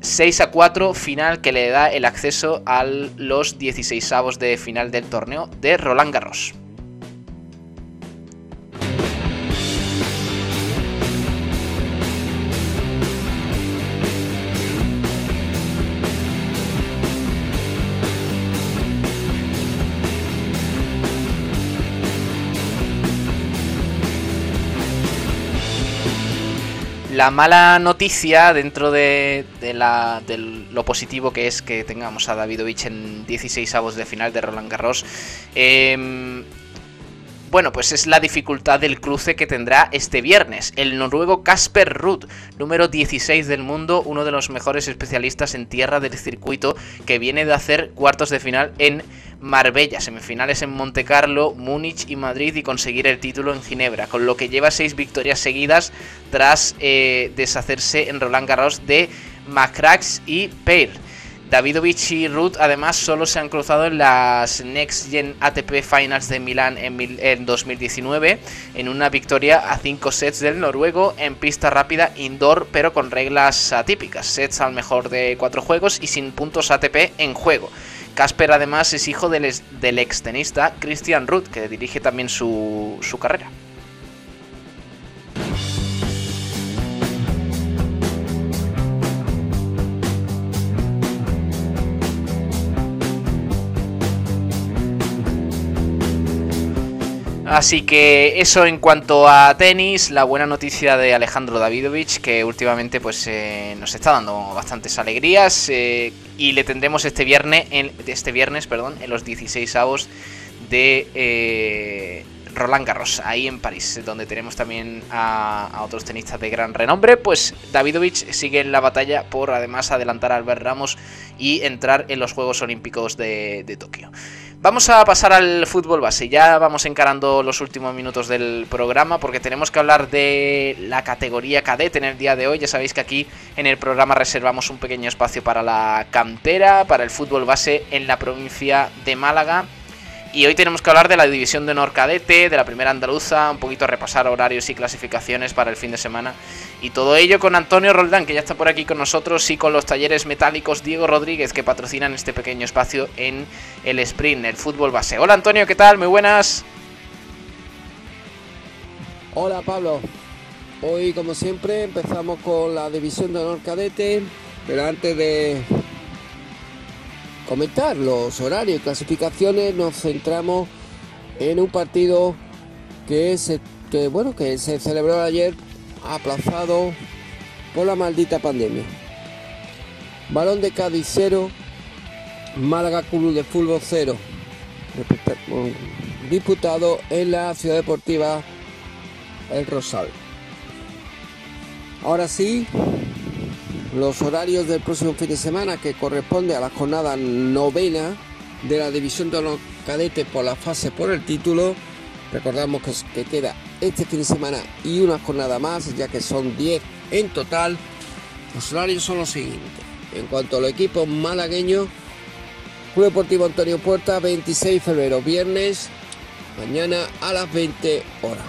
Speaker 2: 6 a 4 final que le da el acceso a los 16 avos de final del torneo de Roland Garros. La mala noticia dentro de, de la, de lo positivo que es que tengamos a Davidovich en 16 avos de final de Roland Garros. em, bueno, pues es la dificultad del cruce que tendrá este viernes. El noruego Casper Ruud, número 16 del mundo, uno de los mejores especialistas en tierra del circuito, que viene de hacer cuartos de final en Marbella, semifinales en Monte Carlo, Múnich y Madrid y conseguir el título en Ginebra, con lo que lleva seis victorias seguidas tras eh, deshacerse en Roland Garros de Macrax y Peir. Davidovich y Ruth además solo se han cruzado en las Next Gen ATP Finals de Milán en, en 2019 en una victoria a 5 sets del noruego en pista rápida indoor pero con reglas atípicas, sets al mejor de 4 juegos y sin puntos ATP en juego. Casper además es hijo del, ex- del ex tenista Christian Ruth que dirige también su, su carrera. Así que eso en cuanto a tenis, la buena noticia de Alejandro Davidovich, que últimamente pues eh, nos está dando bastantes alegrías eh, y le tendremos este viernes, en, este viernes, perdón, en los 16 avos de eh, Roland Garros, ahí en París, donde tenemos también a, otros tenistas de gran renombre. Pues Davidovich sigue en la batalla por además adelantar a Albert Ramos y entrar en los Juegos Olímpicos de Tokio. Vamos a pasar al fútbol base. Ya vamos encarando los últimos minutos del programa porque tenemos que hablar de la categoría cadete en el día de hoy. Ya sabéis que aquí en el programa reservamos un pequeño espacio para la cantera, para el fútbol base en la provincia de Málaga. Y hoy tenemos que hablar de la división de honor cadete, de la primera andaluza, un poquito repasar horarios y clasificaciones para el fin de semana. Y todo ello con Antonio Roldán, que ya está por aquí con nosotros, y con los talleres metálicos Diego Rodríguez, que patrocinan este pequeño espacio en el sprint, el fútbol base. Hola Antonio, ¿qué tal? Muy buenas.
Speaker 10: Hola Pablo, hoy como siempre empezamos con la división de honor cadete, pero antes de comentar los horarios y clasificaciones nos centramos en un partido que se, bueno, que se celebró ayer aplazado por la maldita pandemia. Balón de Cádiz 0, Málaga Club de Fútbol 0, disputado en la Ciudad Deportiva El Rosal. Ahora sí, los horarios del próximo fin de semana que corresponde a la jornada novena de la División de Honor Cadete por la fase por el título. Recordamos que, que queda este fin de semana y una jornada más, ya que son 10 en total. Los horarios son los siguientes. En cuanto al equipo malagueño, Club Deportivo Antonio Puerta, 26 de febrero, viernes, mañana a las 20 horas.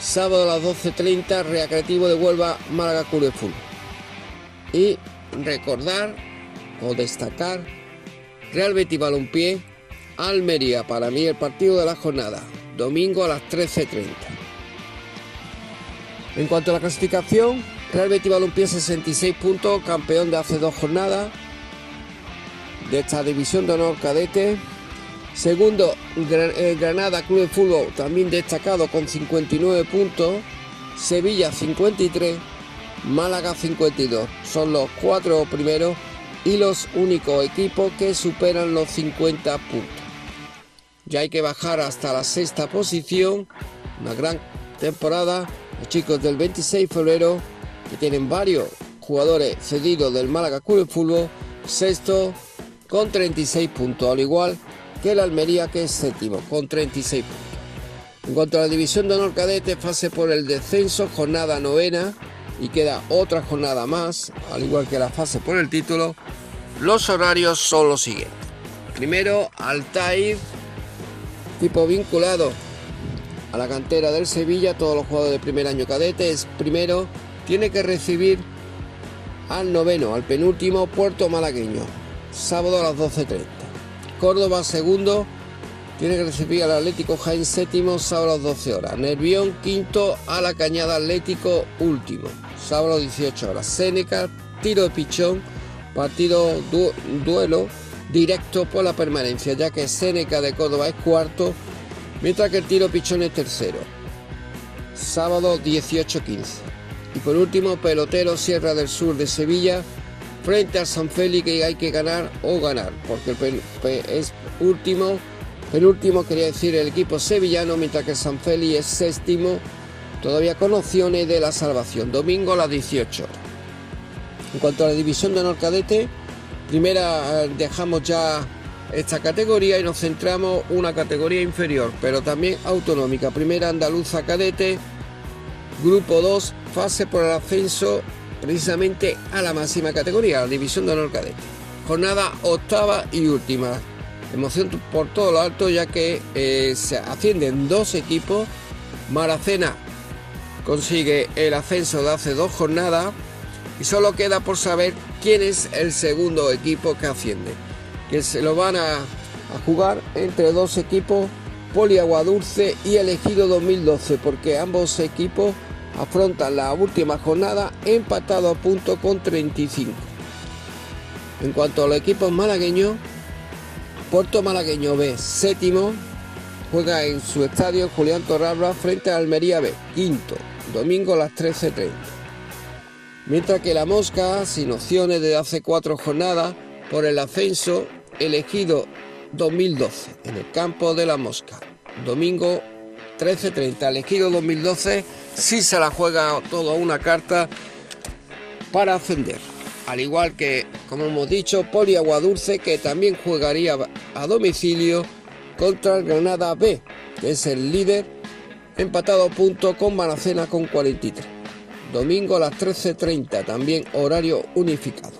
Speaker 10: Sábado a las 12.30, Recreativo de Huelva, Málaga Club de. Y recordar o destacar Real Betis Balompié, Almería, para mí el partido de la jornada, domingo a las 13.30. En cuanto a la clasificación, Real Betis Balompié 66 puntos, campeón de hace dos jornadas de esta división de honor cadete. Segundo, eh, Granada Club de Fútbol, también destacado con 59 puntos. Sevilla 53, Málaga 52. Son los cuatro primeros y los únicos equipos que superan los 50 puntos. Ya hay que bajar hasta la sexta posición. Una gran temporada. Los chicos del 26 de febrero, que tienen varios jugadores cedidos del Málaga Club de Fútbol. Sexto con 36 puntos, al igual que el Almería, que es séptimo, con 36 puntos. En cuanto a la división de honor cadete, fase por el descenso, jornada novena y queda otra jornada más, al igual que la fase por el título. Los horarios son los siguientes. Primero, Altair, tipo vinculado a la cantera del Sevilla, todos los jugadores de primer año cadete, es primero, tiene que recibir al noveno, al penúltimo Puerto Malagueño, sábado a las 12.30. Córdoba segundo, tiene que recibir al Atlético Jaén séptimo, sábado las 12 horas. Nervión quinto, a la Cañada Atlético último, sábado a las 18 horas. Seneca, tiro de pichón, partido duelo directo por la permanencia, ya que Seneca de Córdoba es cuarto, mientras que el tiro pichón es tercero. Sábado 18-15. Y por último, pelotero Sierra del Sur de Sevilla, frente al San Félix que hay que ganar o ganar, porque es último, penúltimo quería decir el equipo sevillano, mientras que el San Félix es séptimo, todavía con opciones de la salvación, domingo a las 18 En cuanto a la división de honor cadete, primera dejamos ya esta categoría y nos centramos una categoría inferior, pero también autonómica. Primera andaluza cadete, grupo 2, fase por el ascenso precisamente a la máxima categoría, la división de honor cadete. Jornada octava y última. Emoción por todo lo alto ya que eh, se ascienden dos equipos. Maracena consigue el ascenso de hace dos jornadas y solo queda por saber quién es el segundo equipo que asciende. Que se lo van a, jugar entre dos equipos, Poliaguadulce y Elegido 2012, porque ambos equipos afrontan la última jornada empatado a punto con 35. En cuanto a los equipos malagueños, Puerto Malagueño B, séptimo, juega en su estadio Julián Torrabra frente a Almería B, quinto, domingo a las 13.30. Mientras que la Mosca, sin opciones desde hace cuatro jornadas, por el ascenso elegido 2012 en el campo de la Mosca, domingo 13.30, elegido 2012 si se la juega toda una carta para ascender. Al igual que, como hemos dicho, Poli Aguadulce, que también jugaría a domicilio contra el Granada B, que es el líder, empatado a punto con Maracena con 43. Domingo a las 13.30, también horario unificado.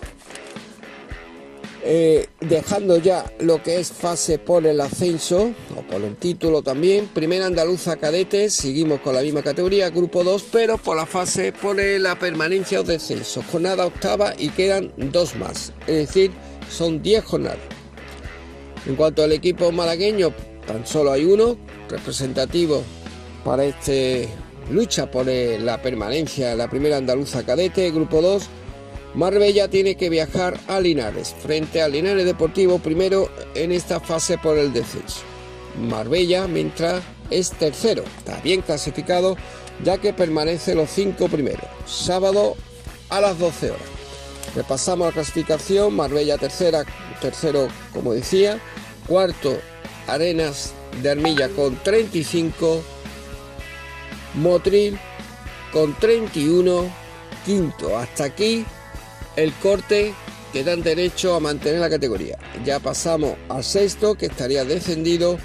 Speaker 10: Eh, dejando ya lo que es fase por el ascenso o por el título también. Primera andaluza cadete, seguimos con la misma categoría, grupo 2, pero por la fase por la permanencia o descenso. Jornada octava y quedan dos más, es decir, son 10 jornadas. En cuanto al equipo malagueño, tan solo hay uno representativo para este lucha por la permanencia la primera andaluza cadete, grupo 2 Marbella tiene que viajar a Linares, frente a Linares Deportivo primero en esta fase por el descenso. Marbella, mientras es tercero, está bien clasificado, ya que permanece los cinco primeros. Sábado a las 12 horas. Repasamos la clasificación, Marbella tercera, tercero como decía, cuarto Arenas de Armilla con 35, Motril con 31, quinto. Hasta aquí el corte que dan derecho a mantener la categoría. Ya pasamos al sexto que estaría descendido,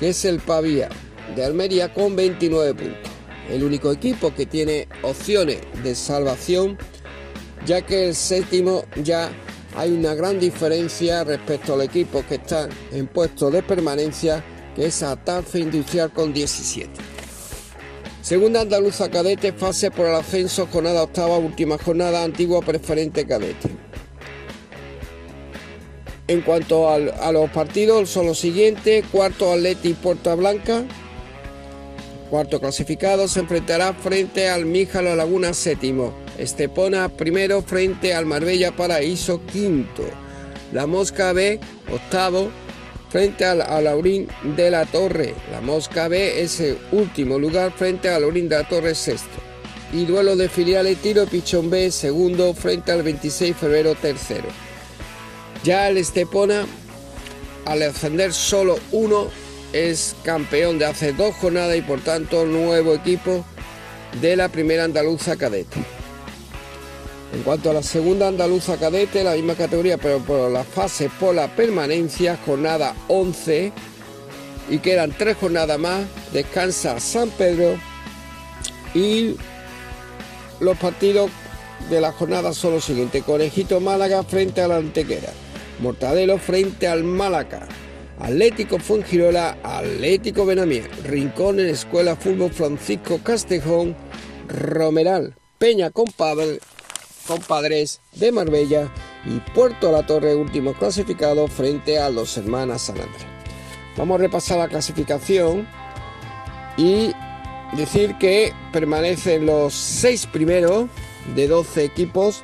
Speaker 10: que es el Pavía de Almería con 29 puntos. El único equipo que tiene opciones de salvación, ya que el séptimo ya hay una gran diferencia respecto al equipo que está en puesto de permanencia, que es Atarfe Industrial con 17. Segunda andaluza cadete, fase por el ascenso, jornada octava, última jornada, antigua preferente cadete. En cuanto a los partidos, son los siguientes: cuarto Atleti Puerta Blanca, cuarto clasificado, se enfrentará frente al Míjalo Laguna séptimo, Estepona primero frente al Marbella Paraíso quinto, la Mosca B octavo frente al Alaurín de la Torre, la Mosca B es el último lugar frente al Alaurín de la Torre sexto. Y duelo de filiales Tiro Pichón B segundo frente al 26 de febrero tercero. Ya el Estepona, al ascender solo uno, es campeón de hace dos jornadas y por tanto nuevo equipo de la primera andaluza cadete. En cuanto a la segunda andaluza cadete, la misma categoría, pero por la fase por la permanencia, jornada 11, y quedan tres jornadas más, descansa San Pedro y los partidos de la jornada son los siguientes. Conejito Málaga frente a la Antequera. Mortadelo frente al Málaga. Atlético Fuengirola, Atlético Benamiel. Rincón en Escuela Fútbol Francisco Castejón. Romeral, Peña Compadre, Compadres de Marbella y Puerto La Torre, último clasificado frente a los hermanas San Andrés. Vamos a repasar la clasificación y decir que permanecen los seis primeros de 12 equipos,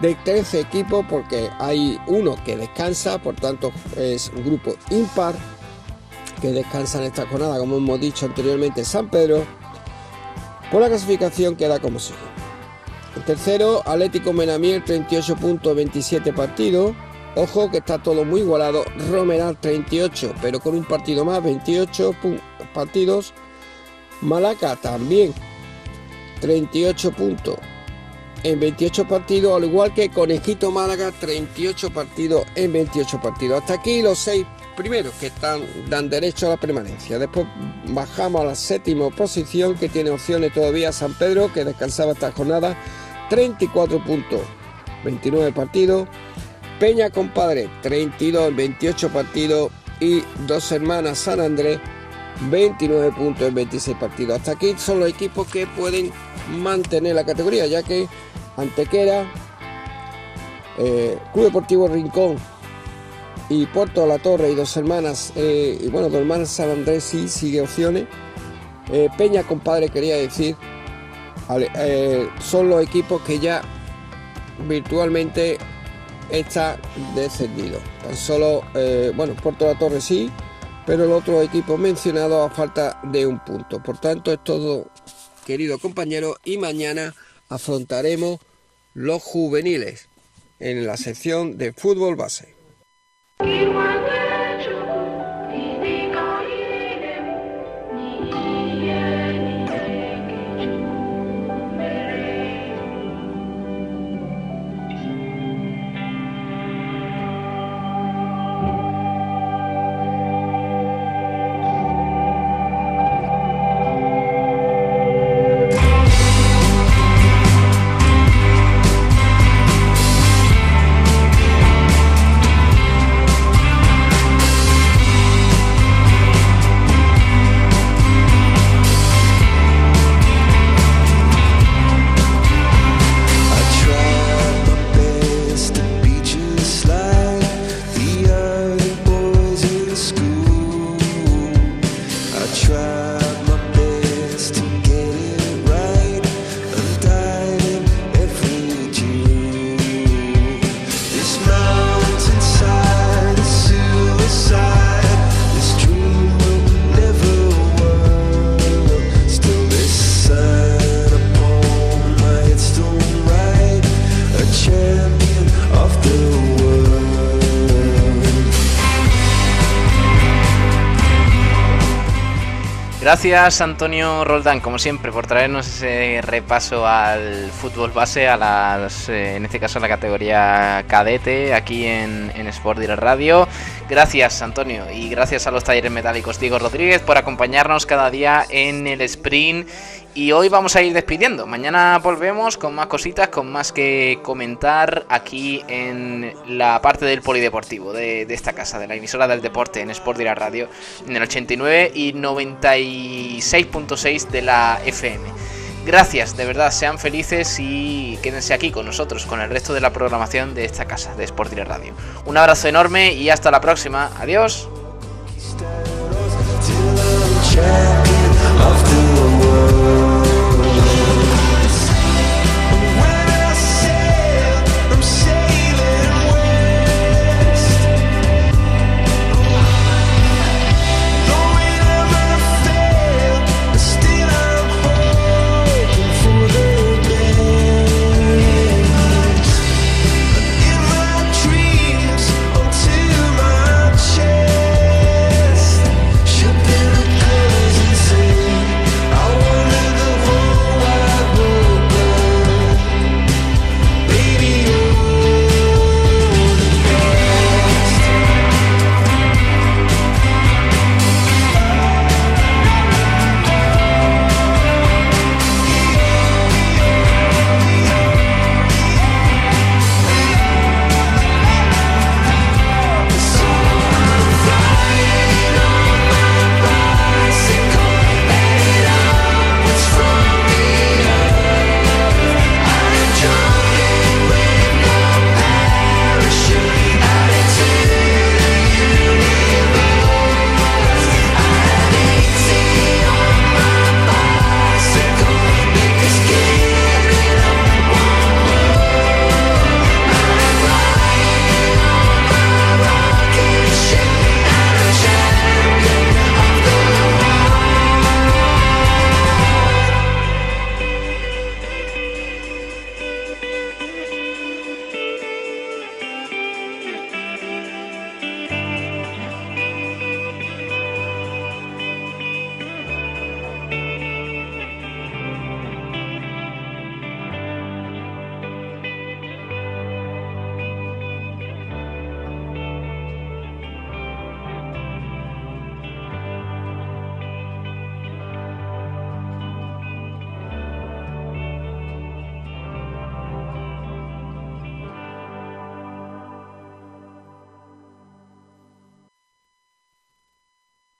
Speaker 10: de 13 equipos, porque hay uno que descansa, por tanto es un grupo impar que descansa en esta jornada, como hemos dicho anteriormente, San Pedro. Por la clasificación queda como sigue. Tercero, Atlético Menamiel, 38 puntos, 27 partidos. Ojo que está todo muy igualado. Romeral 38, pero con un partido más, 28 pu- partidos. Malaca también 38 puntos en 28 partidos, al igual que Conejito Málaga 38 partidos en 28 partidos. Hasta aquí los seis primeros que están, dan derecho a la permanencia. Después bajamos a la séptima posición que tiene opciones todavía San Pedro, que descansaba esta jornada, 34 puntos, 29 partidos. Peña Compadre, 32 en 28 partidos. Y dos hermanas San Andrés, 29 puntos en 26 partidos. Hasta aquí son los equipos que pueden mantener la categoría, ya que Antequera, eh, Club Deportivo Rincón y Puerto la Torre y dos hermanas, eh, y bueno, dos hermanas San Andrés sí sigue opciones. Eh, Peña Compadre quería decir, eh, son los equipos que ya virtualmente está descendido. Tan solo, bueno, Puerto la Torre sí, pero el otro equipo mencionado a falta de un punto. Por tanto, es todo, querido compañero, y mañana afrontaremos los juveniles en la sección de fútbol base.
Speaker 11: You
Speaker 2: Gracias Antonio Roldán, como siempre, por traernos ese repaso al fútbol base, a las, eh, en este caso a la categoría cadete, aquí en, en Sport Radio. Gracias Antonio y gracias a los talleres metálicos Diego Rodríguez por acompañarnos cada día en el sprint y hoy vamos a ir despidiendo. Mañana volvemos con más cositas, con más que comentar aquí en la parte del polideportivo de, de esta casa, de la emisora del deporte en Sport Direct Radio, en el 89 y 96.6 de la FM. Gracias, de verdad, sean felices y quédense aquí con nosotros, con el resto de la programación de esta casa, de Sport Direct Radio. Un abrazo enorme y hasta la próxima. Adiós.